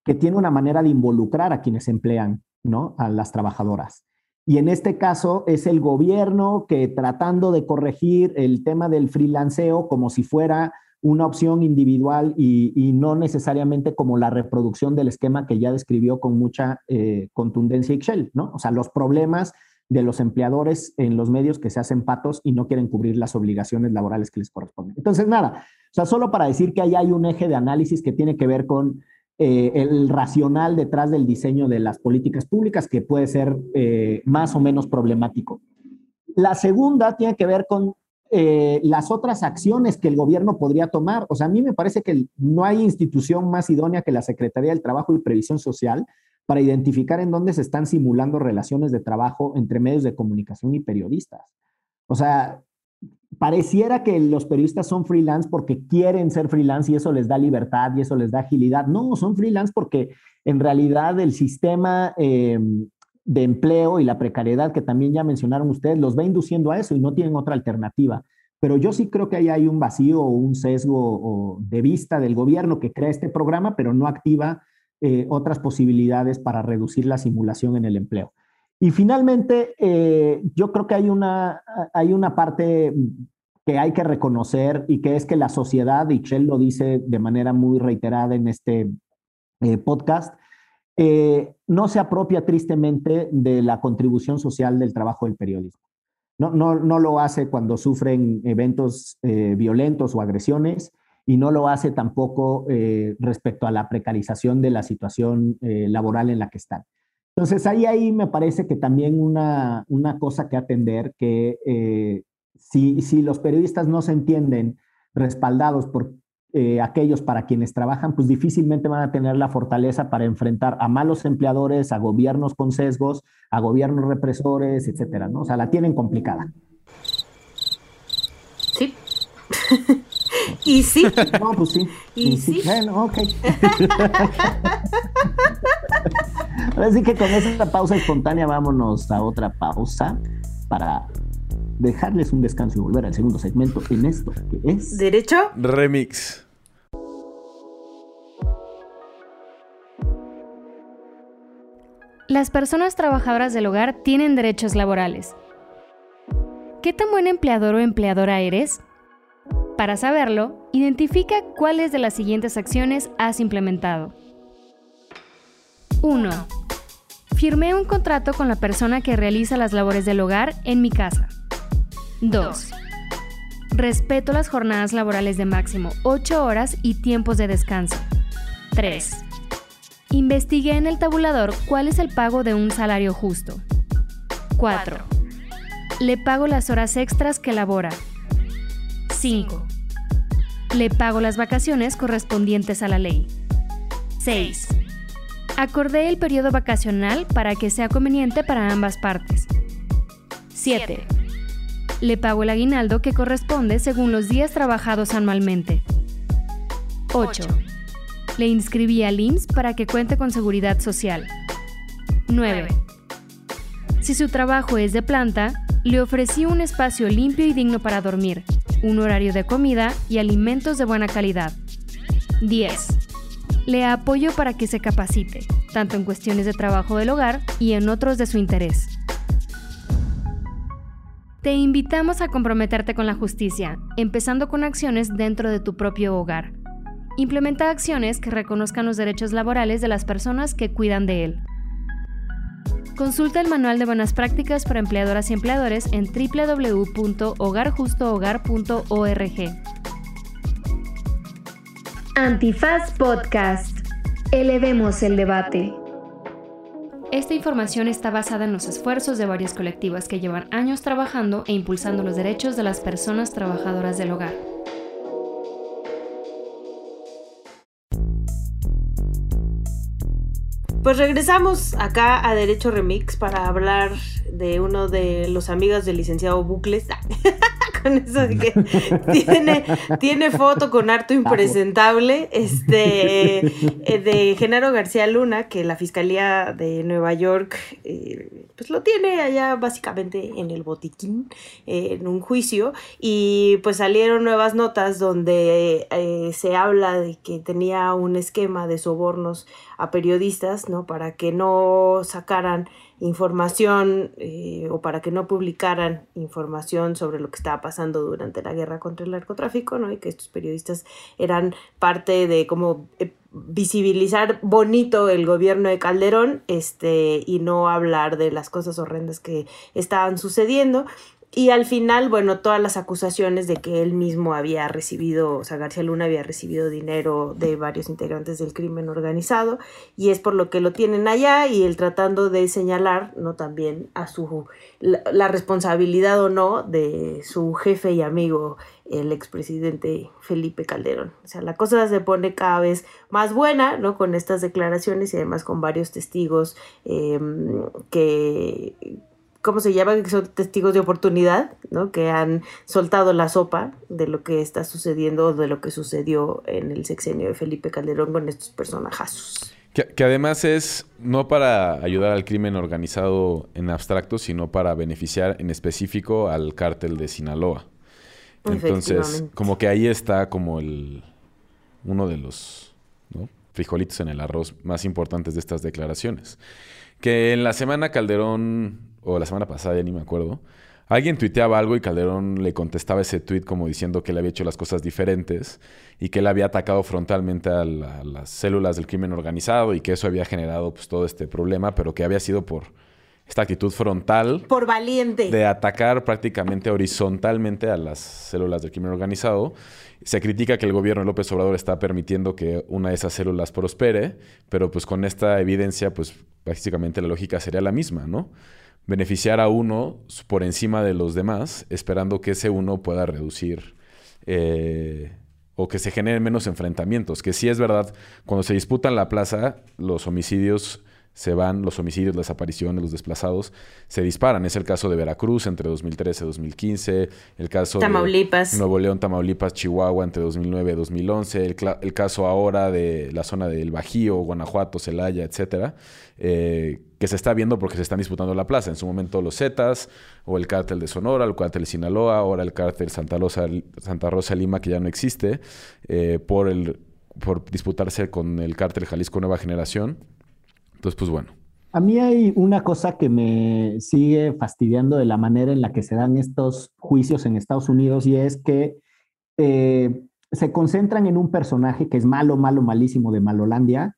que tiene una manera de involucrar a quienes emplean, ¿no? A las trabajadoras. Y en este caso es el gobierno que tratando de corregir el tema del freelanceo como si fuera una opción individual y, no necesariamente como la reproducción del esquema que ya describió con mucha eh, contundencia Excel, ¿no? O sea, los problemas de los empleadores en los medios que se hacen patos y no quieren cubrir las obligaciones laborales que les corresponden. Entonces, nada, o sea, solo para decir que ahí hay un eje de análisis que tiene que ver con eh, el racional detrás del diseño de las políticas públicas que puede ser eh, más o menos problemático. La segunda tiene que ver con eh, las otras acciones que el gobierno podría tomar. O sea, a mí me parece que no hay institución más idónea que la Secretaría del Trabajo y Previsión Social para identificar en dónde se están simulando relaciones de trabajo entre medios de comunicación y periodistas. O sea, pareciera que los periodistas son freelance porque quieren ser freelance y eso les da libertad y eso les da agilidad. No, son freelance porque en realidad el sistema eh, de empleo y la precariedad que también ya mencionaron ustedes los va induciendo a eso y no tienen otra alternativa. Pero yo sí creo que ahí hay un vacío o un sesgo de vista del gobierno que crea este programa, pero no activa eh, otras posibilidades para reducir la simulación en el empleo. Y finalmente, eh, yo creo que hay una, hay una parte que hay que reconocer y que es que la sociedad, y Shell lo dice de manera muy reiterada en este eh, podcast, eh, no se apropia tristemente de la contribución social del trabajo del periodismo. No, no, no lo hace cuando sufren eventos violentos o agresiones y no lo hace tampoco respecto a la precarización de la situación laboral en la que están. Entonces, ahí, ahí me parece que también una, una cosa que atender, que eh, si, si, los periodistas no se entienden respaldados por eh, aquellos para quienes trabajan, pues difícilmente van a tener la fortaleza para enfrentar a malos empleadores, a gobiernos con sesgos, a gobiernos represores, etcétera, ¿no? O sea, la tienen complicada. Sí. y sí. No, pues sí. Y, sí. Bueno, ok. Así que con esta pausa espontánea vámonos a otra pausa para dejarles un descanso y volver al segundo segmento en esto que es... ¿Derecho? Remix. Las personas trabajadoras del hogar tienen derechos laborales. ¿Qué tan buen empleador o empleadora eres? Para saberlo, identifica cuáles de las siguientes acciones has implementado. 1. Firmé un contrato con la persona que realiza las labores del hogar en mi casa. 2. Respeto las jornadas laborales de máximo 8 horas y tiempos de descanso. 3. Investigué en el tabulador cuál es el pago de un salario justo. 4. Le pago las horas extras que labora. 5. Le pago las vacaciones correspondientes a la ley. 6. Acordé el periodo vacacional para que sea conveniente para ambas partes. 7. Le pago el aguinaldo que corresponde según los días trabajados anualmente. 8. Le inscribí al IMSS para que cuente con seguridad social. 9. Si su trabajo es de planta, le ofrecí un espacio limpio y digno para dormir, un horario de comida y alimentos de buena calidad. 10 le apoyo para que se capacite, tanto en cuestiones de trabajo del hogar y en otros de su interés. Te invitamos a comprometerte con la justicia, empezando con acciones dentro de tu propio hogar. Implementa acciones que reconozcan los derechos laborales de las personas que cuidan de él. Consulta el manual de buenas prácticas para empleadoras y empleadores en www.hogarjustohogar.org. Antifaz Podcast. Elevemos el debate. Esta información está basada en los esfuerzos de varias colectivas que llevan años trabajando e impulsando los derechos de las personas trabajadoras del hogar. Pues regresamos acá a Derecho Remix para hablar de uno de los amigos del licenciado Bucles. con eso de que tiene, tiene foto con harto impresentable este, eh, de Genaro García Luna, que la Fiscalía de Nueva York eh, pues lo tiene allá básicamente en el botiquín, eh, en un juicio, y pues salieron nuevas notas donde se habla de que tenía un esquema de sobornos a periodistas, ¿no? Para que no sacaran información eh, o para que no publicaran información sobre lo que estaba pasando durante la guerra contra el narcotráfico, ¿no? Y que estos periodistas eran parte de como eh, visibilizar bonito el gobierno de Calderón, este, y no hablar de las cosas horrendas que estaban sucediendo. Y al final, bueno, todas las acusaciones de que él mismo había recibido, o sea, García Luna había recibido dinero de varios integrantes del crimen organizado, y es por lo que lo tienen allá, y él tratando de señalar, ¿no? También a su, la, responsabilidad o no de su jefe y amigo, el expresidente Felipe Calderón. O sea, la cosa se pone cada vez más buena, ¿no? Con estas declaraciones y además con varios testigos em, que ¿cómo se llama? Que son testigos de oportunidad, ¿no? Que han soltado la sopa de lo que está sucediendo, de lo que sucedió en el sexenio de Felipe Calderón con estos personajazos. Que, además es no para ayudar al crimen organizado en abstracto, sino para beneficiar en específico al cártel de Sinaloa. Entonces, como que ahí está como el uno de los frijolitos en el arroz más importantes de estas declaraciones. Que en la semana Calderón o la semana pasada, ya ni me acuerdo, alguien tuiteaba algo y Calderón le contestaba ese tweet como diciendo que él había hecho las cosas diferentes y que él había atacado frontalmente a, las células del crimen organizado y que eso había generado pues, todo este problema, pero que había sido por esta actitud frontal. Por valiente. De atacar prácticamente horizontalmente a las células del crimen organizado. Se critica que el gobierno de López Obrador está permitiendo que una de esas células prospere, pero pues con esta evidencia, pues básicamente la lógica sería la misma, ¿no? Beneficiar a uno por encima de los demás, esperando que ese uno pueda reducir eh, o que se generen menos enfrentamientos. Que sí es verdad, cuando se disputan la plaza, los homicidios se van, los homicidios, las desapariciones, los desplazados se disparan. Es el caso de Veracruz entre 2013 y 2015, el caso de Nuevo León, Tamaulipas, Chihuahua entre 2009 y 2011, el, el, caso ahora de la zona del Bajío, Guanajuato, Celaya, etcétera, eh, que se está viendo porque se están disputando la plaza. En su momento los Zetas, o el cártel de Sonora, el cártel de Sinaloa, ahora el cártel Santa Rosa, Santa Rosa Lima, que ya no existe, eh, por, el, por disputarse con el cártel Jalisco Nueva Generación. Entonces, pues bueno. A mí hay una cosa que me sigue fastidiando de la manera en la que se dan estos juicios en Estados Unidos y es que eh, se concentran en un personaje que es malo, malo, malísimo de Malolandia.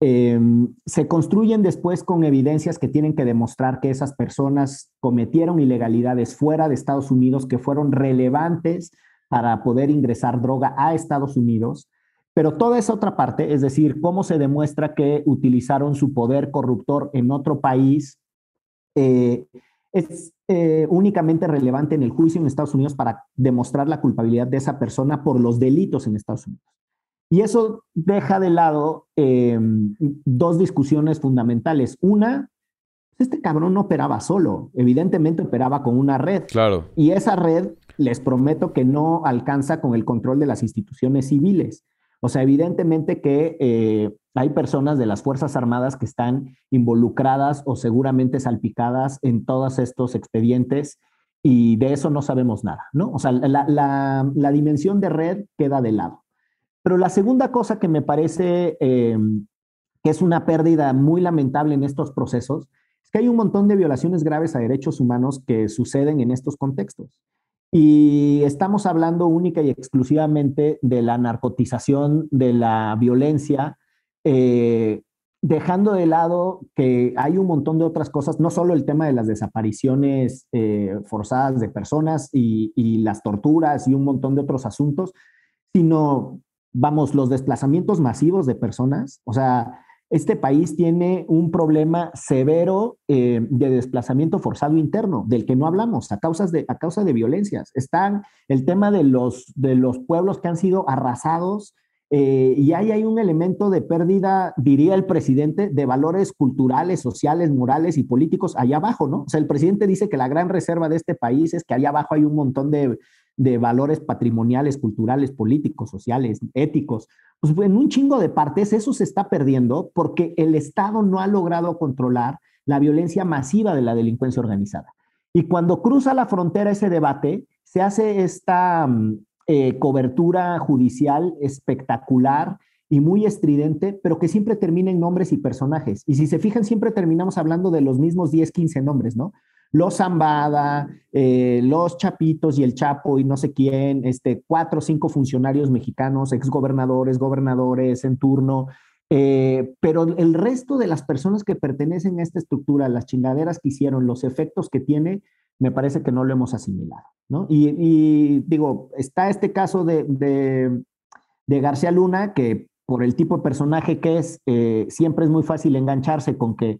Em, se construyen después con evidencias que tienen que demostrar que esas personas cometieron ilegalidades fuera de Estados Unidos que fueron relevantes para poder ingresar droga a Estados Unidos. Pero toda esa otra parte, es decir, cómo se demuestra que utilizaron su poder corruptor en otro país, eh, es eh, únicamente relevante en el juicio en Estados Unidos para demostrar la culpabilidad de esa persona por los delitos en Estados Unidos. Y eso deja de lado em, dos discusiones fundamentales. Una, este cabrón no operaba solo, evidentemente operaba con una red. Claro. Y esa red, les prometo que no alcanza con el control de las instituciones civiles. O sea, evidentemente que eh, hay personas de las Fuerzas Armadas que están involucradas o seguramente salpicadas en todos estos expedientes y de eso no sabemos nada, ¿no? O sea, la, dimensión de red queda de lado. Pero la segunda cosa que me parece em, que es una pérdida muy lamentable en estos procesos es que hay un montón de violaciones graves a derechos humanos que suceden en estos contextos. Y estamos hablando única y exclusivamente de la narcotización, de la violencia, eh, dejando de lado que hay un montón de otras cosas, no solo el tema de las desapariciones eh, forzadas de personas y, y, las torturas y un montón de otros asuntos, sino, vamos, los desplazamientos masivos de personas. O sea, este país tiene un problema severo eh, de desplazamiento forzado interno, del que no hablamos, a, causas de, a causa de violencias. Está el tema de los, de los pueblos que han sido arrasados eh, y ahí hay un elemento de pérdida, diría el presidente, de valores culturales, sociales, morales y políticos allá abajo, ¿no? O sea, el presidente dice que la gran reserva de este país es que allá abajo hay un montón de, de valores patrimoniales, culturales, políticos, sociales, éticos pues en un chingo de partes eso se está perdiendo porque el Estado no ha logrado controlar la violencia masiva de la delincuencia organizada. Y cuando cruza la frontera ese debate, se hace esta mm, eh, cobertura judicial espectacular y muy estridente, pero que siempre termina en nombres y personajes. Y si se fijan, siempre terminamos hablando de los mismos 10, 15 nombres, ¿no? Los Zambada, eh, los Chapitos y el Chapo y no sé quién, este, cuatro o cinco funcionarios mexicanos, exgobernadores, gobernadores en turno, eh, pero el resto de las personas que pertenecen a esta estructura, las chingaderas que hicieron, los efectos que tiene, me parece que no lo hemos asimilado, ¿no? Y, digo, está este caso de, de, García Luna, que por el tipo de personaje que es, eh, siempre es muy fácil engancharse con que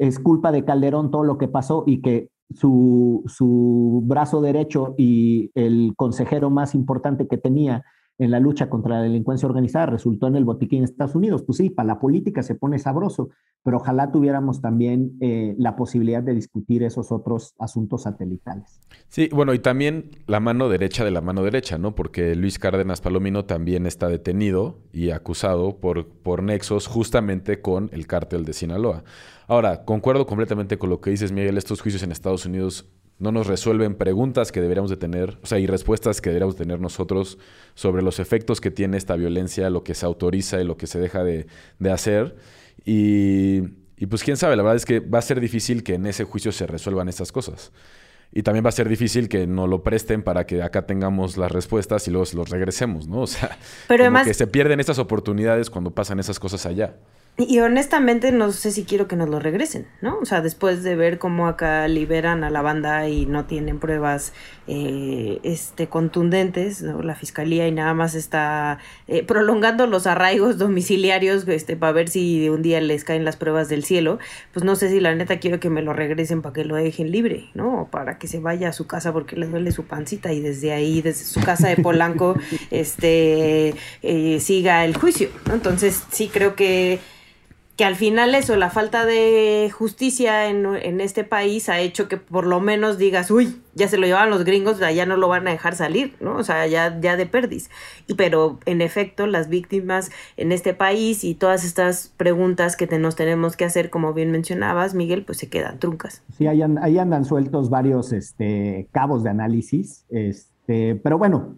es culpa de Calderón todo lo que pasó y que su, su brazo derecho y el consejero más importante que tenía en la lucha contra la delincuencia organizada resultó en el botiquín de Estados Unidos. Pues sí, para la política se pone sabroso, pero ojalá tuviéramos también eh, la posibilidad de discutir esos otros asuntos satelitales. Sí, bueno, y también la mano derecha de la mano derecha, ¿no? Porque Luis Cárdenas Palomino también está detenido y acusado por, por nexos justamente con el cártel de Sinaloa. Ahora, concuerdo completamente con lo que dices, Miguel, estos juicios en Estados Unidos no nos resuelven preguntas que deberíamos de tener, o sea, y respuestas que deberíamos tener nosotros sobre los efectos que tiene esta violencia, lo que se autoriza y lo que se deja de, hacer. Y, pues quién sabe, la verdad es que va a ser difícil que en ese juicio se resuelvan estas cosas. Y también va a ser difícil que no lo presten para que acá tengamos las respuestas y luego los regresemos, ¿no? O sea, como que se pierden estas oportunidades cuando pasan esas cosas allá. Y honestamente no sé si quiero que nos lo regresen, ¿no? O sea, después de ver cómo acá liberan a la banda y no tienen pruebas eh, este, contundentes, ¿no? la fiscalía y nada más está eh, prolongando los arraigos domiciliarios este, para ver si un día les caen las pruebas del cielo, pues no sé si la neta quiero que me lo regresen para que lo dejen libre, ¿no? O para que se vaya a su casa porque le duele su pancita y desde ahí, desde su casa de Polanco, este, eh, siga el juicio, ¿no? Entonces sí creo que que al final eso, la falta de justicia en, este país ha hecho que por lo menos digas, uy, ya se lo llevan los gringos, ya no lo van a dejar salir, ¿no? O sea, ya, ya de perdiz. Y pero en efecto, las víctimas en este país y todas estas preguntas que nos tenemos que hacer, como bien mencionabas, Miguel, pues se quedan truncas. Sí, ahí, ahí andan sueltos varios este, cabos de análisis, este, pero bueno,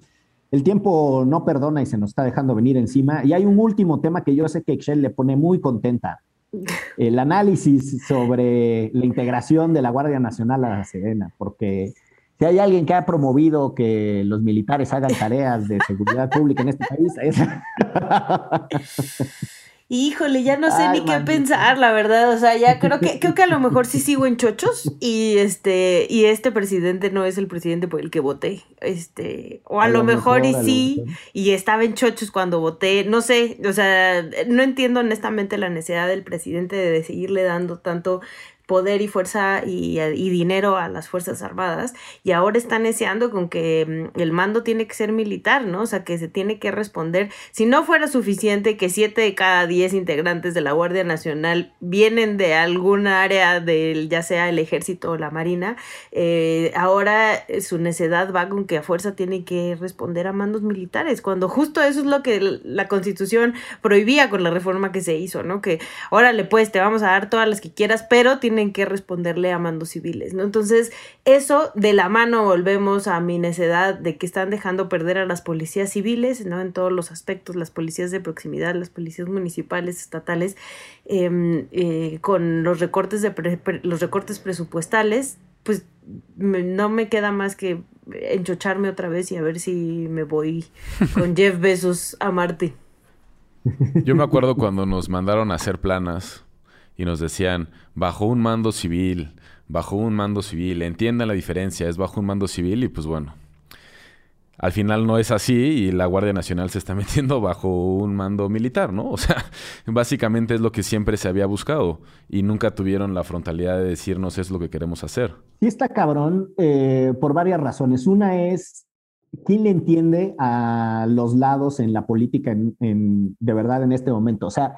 el tiempo no perdona y se nos está dejando venir encima. Y hay un último tema que yo sé que Excel le pone muy contenta. El análisis sobre la integración de la Guardia Nacional a la Serena, porque si hay alguien que ha promovido que los militares hagan tareas de seguridad pública en este país, es... Híjole, ya no sé ni qué pensar, la verdad. O sea, ya creo que, creo que a lo mejor sí sigo en chochos. Y este, y este presidente no es el presidente por el que voté. Este, o a, lo, mejor, y sí, y estaba en chochos cuando voté. No sé, o sea, no entiendo honestamente la necesidad del presidente de seguirle dando tanto poder y fuerza y, dinero a las Fuerzas Armadas y ahora están deseando con que mm, el mando tiene que ser militar, ¿no? O sea, que se tiene que responder. Si no fuera suficiente que siete de cada diez integrantes de la Guardia Nacional vienen de alguna área del, ya sea el ejército o la marina, eh, ahora su necedad va con que a fuerza tiene que responder a mandos militares, cuando justo eso es lo que la constitución prohibía con la reforma que se hizo, ¿no? Que órale, pues te vamos a dar todas las que quieras, pero tiene que responderle a mandos civiles, ¿no? Entonces, eso de la mano volvemos a mi necedad de que están dejando perder a las policías civiles, ¿no? En todos los aspectos, las policías de proximidad, las policías municipales, estatales, em, eh, con los recortes, de los recortes presupuestales, pues no me queda más que enchocharme otra vez y a ver si me voy con Jeff Bezos a Marte. Yo me acuerdo cuando nos mandaron a hacer planas y nos decían, bajo un mando civil, bajo un mando civil, entiendan la diferencia, es bajo un mando civil y pues bueno, al final no es así y la Guardia Nacional se está metiendo bajo un mando militar, ¿no? O sea, básicamente es lo que siempre se había buscado y nunca tuvieron la frontalidad de decirnos es lo que queremos hacer. Sí está cabrón eh, por varias razones. Una es, ¿quién le entiende a los lados en la política de verdad en este momento? O sea,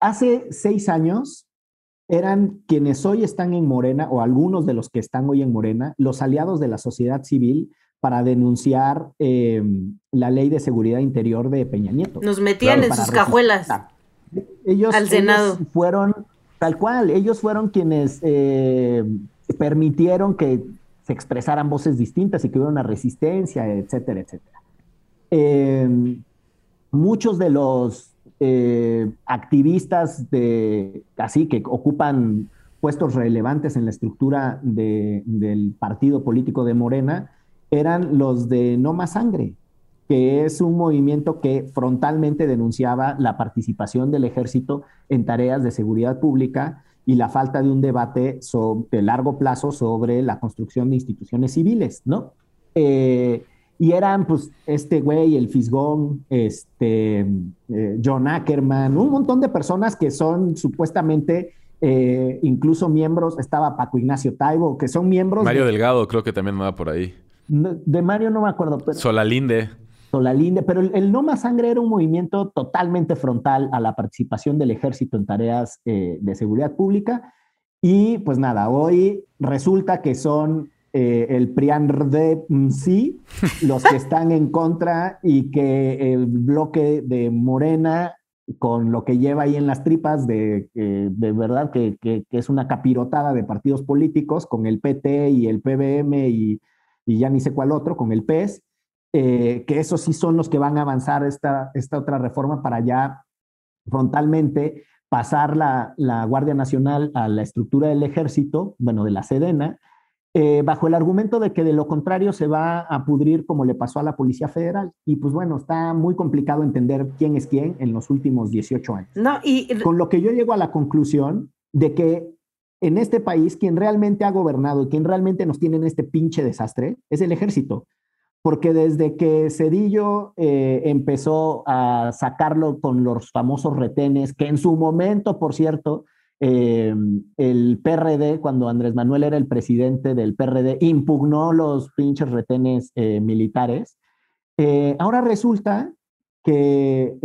hace seis años eran quienes hoy están en Morena, o algunos de los que están hoy en Morena, los aliados de la sociedad civil para denunciar eh, la ley de seguridad interior de Peña Nieto. Nos metían en sus cajuelas ellos, al Senado. fueron, tal cual, ellos fueron quienes eh, permitieron que se expresaran voces distintas y que hubiera una resistencia, etcétera, etcétera. Eh, muchos de los eh, activistas de así que ocupan puestos relevantes en la estructura del partido político de Morena eran los de No Más Sangre, que es un movimiento que frontalmente denunciaba la participación del ejército en tareas de seguridad pública y la falta de un debate de largo plazo sobre la construcción de instituciones civiles, ¿no? Eh, y eran, pues, este güey, el Fisgón, este, eh, John Ackerman, un montón de personas que son supuestamente eh, incluso miembros, estaba Paco Ignacio Taibo, que son miembros. Mario Delgado, creo que también va por ahí. de Mario no me acuerdo. Pero, Solalinde. Solalinde, pero el, No Más Sangre era un movimiento totalmente frontal a la participación del ejército en tareas eh, de seguridad pública. Y pues nada, hoy resulta que son eh, el PRIAN de sí, los que están en contra y que el bloque de Morena, con lo que lleva ahí en las tripas, de, de verdad que, es una capirotada de partidos políticos, con el PT y el PBM y, y ya ni sé cuál otro, con el PES, eh, que esos sí son los que van a avanzar esta, esta otra reforma para ya frontalmente pasar la, la Guardia Nacional a la estructura del ejército, bueno, de la Sedena, eh, bajo el argumento de que de lo contrario se va a pudrir como le pasó a la Policía Federal. Y pues bueno, está muy complicado entender quién es quién en los últimos 18 años. No, y... Con lo que yo llego a la conclusión de que en este país quien realmente ha gobernado y quien realmente nos tiene en este pinche desastre es el ejército. Porque desde que Cedillo eh, empezó a sacarlo con los famosos retenes, que en su momento, por cierto, eh, el PRD, cuando Andrés Manuel era el presidente del PRD, impugnó los pinches retenes eh, militares. Eh, ahora resulta que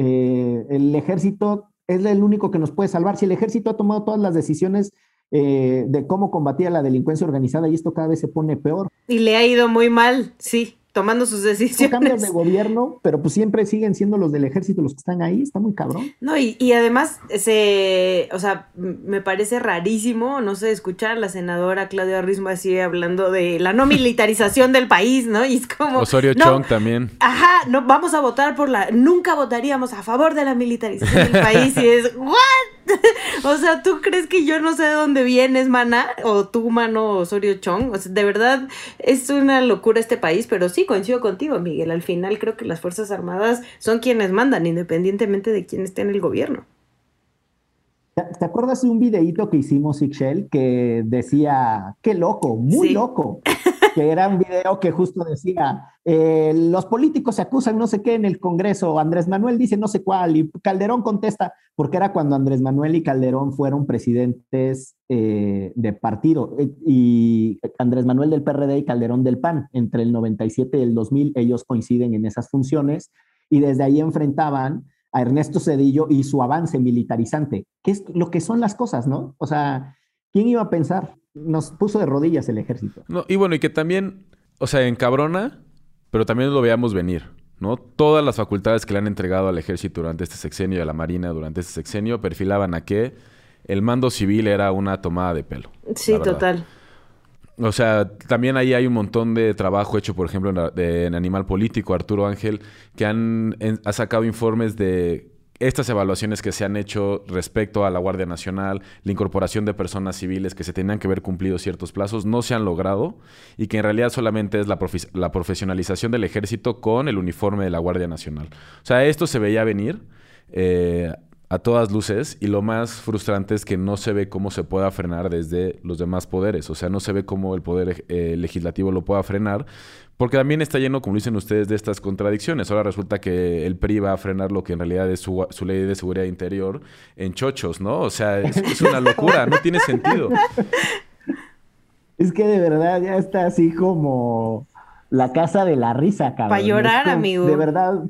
el ejército es el único que nos puede salvar. Si el ejército ha tomado todas las decisiones de cómo combatir la delincuencia organizada y esto cada vez se pone peor. Y le ha ido muy mal, sí tomando sus decisiones. cambian de gobierno, pero pues siempre siguen siendo los del ejército los que están ahí, está muy cabrón. No, y, y además, se, o sea, me parece rarísimo, no sé, escuchar a la senadora Claudia Rismo así hablando de la no militarización del país, ¿no? Y es como... Osorio Chong también. Ajá, no, vamos a votar por la... Nunca votaríamos a favor de la militarización del país y es, ¿what? o sea, ¿tú crees que yo no sé de dónde vienes, mana? O tú, mano Osorio Chong. O sea, de verdad es una locura este país, pero sí coincido contigo, Miguel. Al final creo que las Fuerzas Armadas son quienes mandan, independientemente de quién esté en el gobierno. ¿Te acuerdas de un videíto que hicimos, Ixchel, que decía, qué loco, muy loco? que era un video que justo decía, eh, los políticos se acusan no sé qué en el Congreso, Andrés Manuel dice no sé cuál, y Calderón contesta, porque era cuando Andrés Manuel y Calderón fueron presidentes eh, de partido, eh, y Andrés Manuel del PRD y Calderón del PAN, entre el 97 y el 2000, ellos coinciden en esas funciones, y desde ahí enfrentaban a Ernesto Cedillo y su avance militarizante, que es lo que son las cosas, ¿no? O sea, ¿quién iba a pensar? nos puso de rodillas el ejército. No, y bueno, y que también, o sea, encabrona, pero también lo veamos venir, ¿no? Todas las facultades que le han entregado al ejército durante este sexenio y a la marina durante este sexenio perfilaban a que el mando civil era una tomada de pelo. Sí, total. O sea, también ahí hay un montón de trabajo hecho, por ejemplo, en, Animal Político, Arturo Ángel, que han ha sacado informes de estas evaluaciones que se han hecho respecto a la Guardia Nacional, la incorporación de personas civiles que se tenían que ver cumplido ciertos plazos, no se han logrado y que en realidad solamente es la, la profesionalización del ejército con el uniforme de la Guardia Nacional. O sea, esto se veía venir. Eh, a todas luces y lo más frustrante es que no se ve cómo se pueda frenar desde los demás poderes, o sea, no se ve cómo el poder eh, legislativo lo pueda frenar, porque también está lleno, como dicen ustedes, de estas contradicciones. Ahora resulta que el PRI va a frenar lo que en realidad es su, ley de seguridad interior en chochos, ¿no? O sea, es, una locura, no tiene sentido. Es que de verdad ya está así como la casa de la risa, cabrón. Para llorar, amigo. De verdad,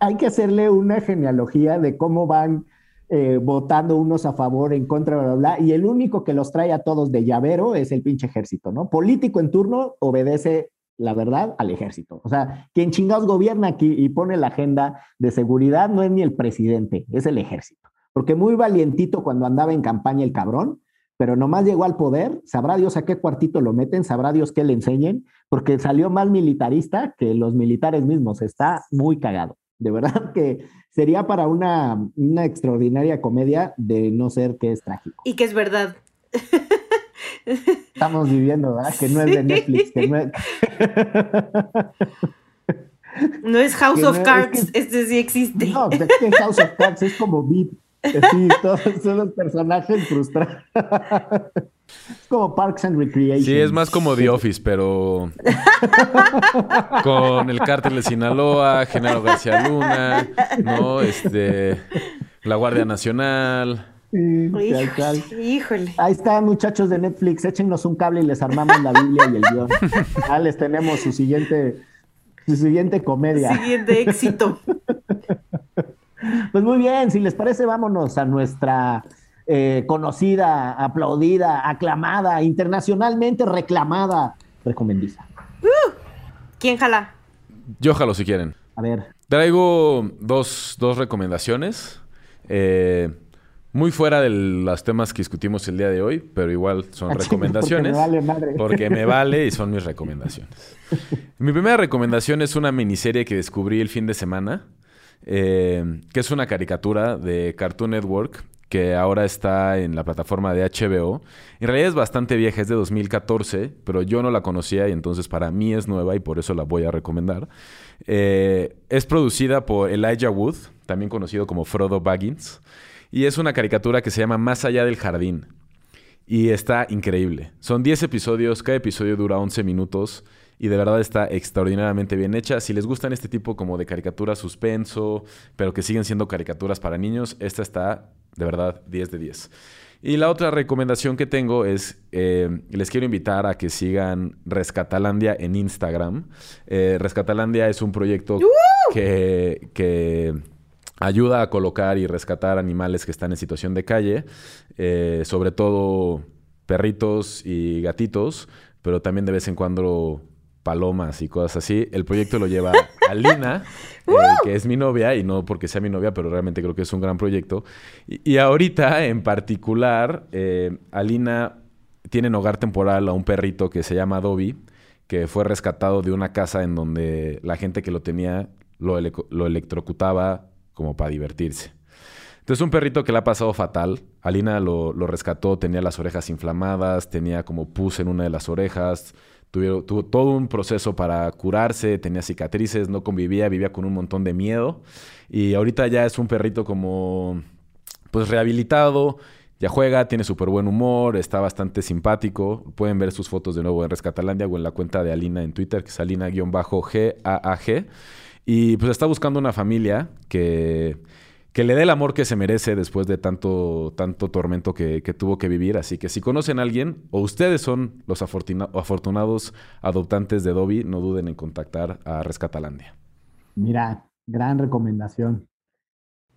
hay, que hacerle una genealogía de cómo van eh, votando unos a favor, en contra, bla, bla, bla. Y el único que los trae a todos de llavero es el pinche ejército, ¿no? Político en turno obedece la verdad, al ejército. O sea, quien chingados gobierna aquí y pone la agenda de seguridad no es ni el presidente, es el ejército. Porque muy valientito cuando andaba en campaña el cabrón, pero nomás llegó al poder, sabrá Dios a qué cuartito lo meten, sabrá Dios qué le enseñen, porque salió más militarista que los militares mismos. Está muy cagado. De verdad que sería para una, una extraordinaria comedia de no ser que es trágico. Y que es verdad. Estamos viviendo, ¿verdad? Que no es de Netflix, que no es... No es House of Cards, este sí existe. No, House of Cards es como VIP. Sí, todos son los personajes frustrados. Es como Parks and Recreation. Sí, es más como The Office, pero con el cártel de Sinaloa, Genaro García Luna, ¿no? Este, la Guardia Nacional. Sí, híjole, Ahí están, muchachos de Netflix. Échenos un cable y les armamos la Biblia y el guion. Ya les tenemos su siguiente, su siguiente comedia. Siguiente éxito. Pues muy bien, si les parece, vámonos a nuestra eh, conocida, aplaudida, aclamada, internacionalmente reclamada recomendiza. Uh, ¿Quién jala? Yo jalo si quieren. A ver. Traigo dos, dos recomendaciones. Eh, muy fuera de los temas que discutimos el día de hoy, pero igual son recomendaciones. Porque me vale madre. Porque me vale y son mis recomendaciones. Mi primera recomendación es una miniserie que descubrí el fin de semana, eh, que es una caricatura de Cartoon Network que ahora está en la plataforma de HBO. En realidad es bastante vieja, es de 2014, pero yo no la conocía y entonces para mí es nueva y por eso la voy a recomendar. Eh, es producida por Elijah Wood, también conocido como Frodo Baggins, y es una caricatura que se llama Más allá del jardín. Y está increíble. Son 10 episodios, cada episodio dura 11 minutos y de verdad está extraordinariamente bien hecha. Si les gustan este tipo como de caricatura suspenso, pero que siguen siendo caricaturas para niños, esta está de verdad, 10 de 10. Y la otra recomendación que tengo es, eh, les quiero invitar a que sigan Rescatalandia en Instagram. Eh, Rescatalandia es un proyecto que, que, ayuda a colocar y rescatar animales que están en situación de calle, eh, sobre todo perritos y gatitos, pero también de vez en cuando palomas y cosas así. El proyecto lo lleva Alina, eh, que es mi novia, y no porque sea mi novia, pero realmente creo que es un gran proyecto. Y, ahorita, en particular, eh, Alina tiene en hogar temporal a un perrito que se llama Dobby, que fue rescatado de una casa en donde la gente que lo tenía lo, electrocutaba como para divertirse. Entonces, un perrito que le ha pasado fatal. Alina lo, rescató, tenía las orejas inflamadas, tenía como pus en una de las orejas tuvo todo un proceso para curarse, tenía cicatrices, no convivía, vivía con un montón de miedo. Y ahorita ya es un perrito como, pues rehabilitado, ya juega, tiene súper buen humor, está bastante simpático. Pueden ver sus fotos de nuevo en Rescatalandia o en la cuenta de Alina en Twitter, que es Alina-GAAG. Y pues está buscando una familia que que le dé el amor que se merece después de tanto, tanto tormento que, tuvo que vivir. Así que si conocen a alguien o ustedes son los afortunados adoptantes de Dobby, no duden en contactar a Rescatalandia. Mira, gran recomendación.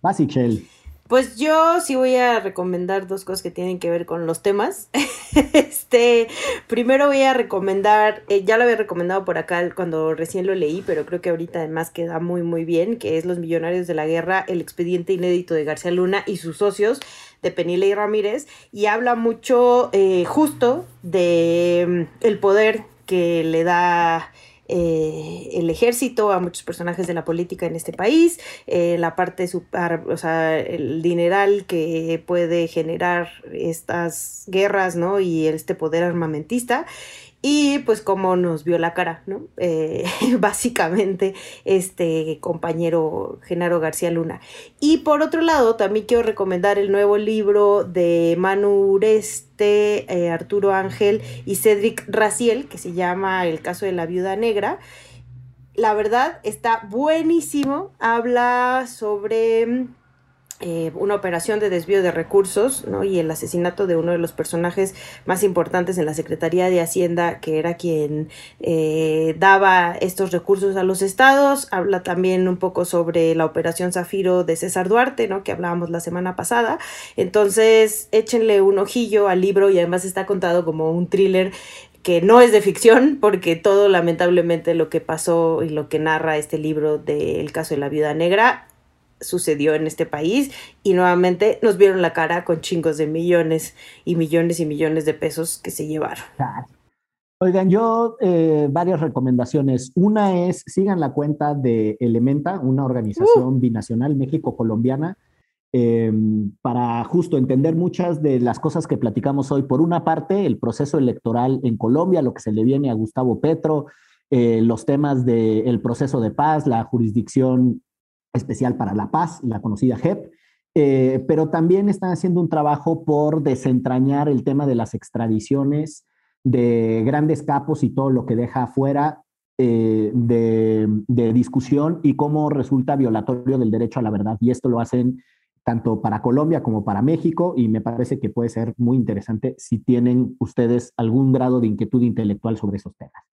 Basic Shell. Pues yo sí voy a recomendar dos cosas que tienen que ver con los temas. este, primero voy a recomendar, eh, ya lo había recomendado por acá cuando recién lo leí, pero creo que ahorita además queda muy muy bien, que es Los Millonarios de la Guerra, el expediente inédito de García Luna y sus socios de Penile y Ramírez, y habla mucho eh, justo de mm, el poder que le da eh, el ejército, a muchos personajes de la política en este país, eh, la parte, super, o sea, el dineral que puede generar estas guerras, ¿no? Y este poder armamentista y pues como nos vio la cara, ¿no? Eh, básicamente este compañero Genaro García Luna. Y por otro lado, también quiero recomendar el nuevo libro de Manu Ureste, eh, Arturo Ángel y Cedric Raciel, que se llama El caso de la viuda negra. La verdad está buenísimo, habla sobre eh, una operación de desvío de recursos ¿no? y el asesinato de uno de los personajes más importantes en la Secretaría de Hacienda, que era quien eh, daba estos recursos a los estados. Habla también un poco sobre la operación Zafiro de César Duarte, ¿no? que hablábamos la semana pasada. Entonces, échenle un ojillo al libro y además está contado como un thriller que no es de ficción, porque todo lamentablemente lo que pasó y lo que narra este libro del caso de la viuda negra sucedió en este país y nuevamente nos vieron la cara con chingos de millones y millones y millones de pesos que se llevaron. Oigan, yo eh, varias recomendaciones. Una es, sigan la cuenta de Elementa, una organización uh. binacional México-colombiana, em, para justo entender muchas de las cosas que platicamos hoy. Por una parte, el proceso electoral en Colombia, lo que se le viene a Gustavo Petro, eh, los temas del proceso de paz, la jurisdicción especial para la paz, la conocida JEP, eh, pero también están haciendo un trabajo por desentrañar el tema de las extradiciones de grandes capos y todo lo que deja afuera eh, de, de, discusión y cómo resulta violatorio del derecho a la verdad. Y esto lo hacen tanto para Colombia como para México y me parece que puede ser muy interesante si tienen ustedes algún grado de inquietud intelectual sobre esos temas.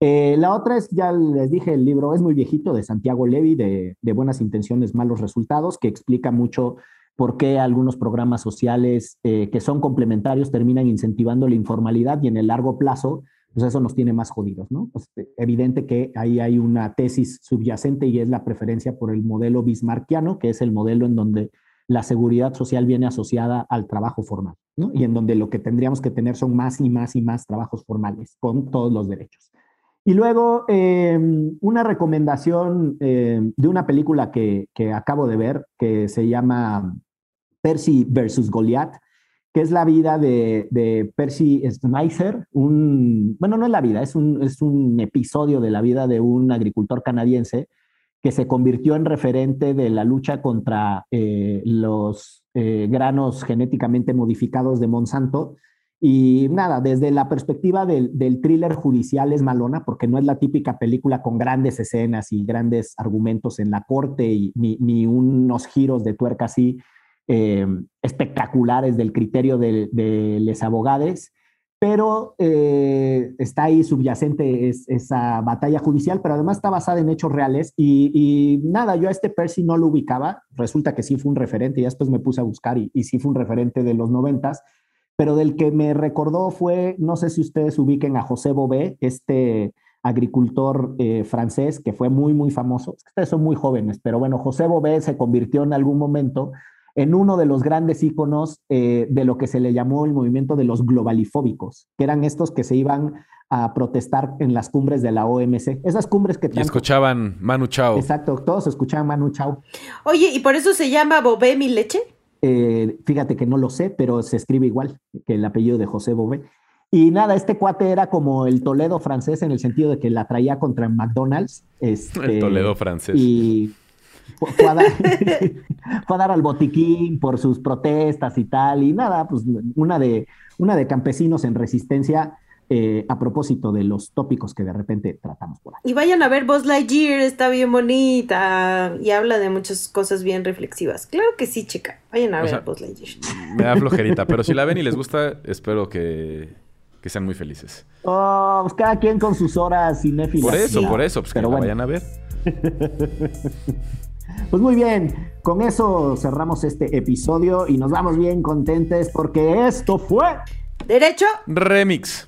Eh, la otra es, ya les dije, el libro es muy viejito de Santiago Levy, de, Buenas Intenciones, Malos Resultados, que explica mucho por qué algunos programas sociales eh, que son complementarios terminan incentivando la informalidad y en el largo plazo, pues eso nos tiene más jodidos, ¿no? Pues, eh, evidente que ahí hay una tesis subyacente y es la preferencia por el modelo bismarckiano, que es el modelo en donde la seguridad social viene asociada al trabajo formal, ¿no? Y en donde lo que tendríamos que tener son más y más y más trabajos formales con todos los derechos. Y luego, em, una recomendación em, de una película que, acabo de ver, que se llama Percy versus Goliath, que es la vida de, Percy Schmeiser, un, bueno, no es la vida, es un, es un episodio de la vida de un agricultor canadiense que se convirtió en referente de la lucha contra eh, los eh, granos genéticamente modificados de Monsanto y nada, desde la perspectiva del, thriller judicial es malona, porque no es la típica película con grandes escenas y grandes argumentos en la corte y ni, unos giros de tuerca así eh, espectaculares del criterio de, de los abogados, pero eh, está ahí subyacente esa batalla judicial, pero además está basada en hechos reales y, nada, yo a este Percy no lo ubicaba, resulta que sí fue un referente y después me puse a buscar y, y sí fue un referente de los noventas pero del que me recordó fue, no sé si ustedes ubiquen a José Bové, este agricultor eh, francés que fue muy, muy famoso. Ustedes son muy jóvenes, pero bueno, José Bové se convirtió en algún momento en uno de los grandes íconos eh, de lo que se le llamó el movimiento de los globalifóbicos, que eran estos que se iban a protestar en las cumbres de la OMC. Esas cumbres que... Y escuchaban Manu Chao. Exacto, todos escuchaban Manu Chao. Oye, ¿y por eso se llama Bové mi leche? Eh, fíjate que no lo sé, pero se escribe igual que el apellido de José Bové. Y nada, este cuate era como el Toledo francés en el sentido de que la traía contra McDonald's. Este, el Toledo francés. Y fue a, dar, al botiquín por sus protestas y tal. Y nada, pues una de, una de campesinos en resistencia eh, a propósito de los tópicos que de repente tratamos por ahí. Y vayan a ver Buzz Lightyear, está bien bonita y habla de muchas cosas bien reflexivas. Claro que sí, chica. Vayan a ver Buzz Lightyear. Me da flojerita, pero si la ven y les gusta, espero que, sean muy felices. Oh, pues cada quien con sus horas cinéfilas. Por eso, por eso, pues pero que vayan a ver. Pues muy bien, con eso cerramos este episodio y nos vamos bien contentes porque esto fue Derecho Remix.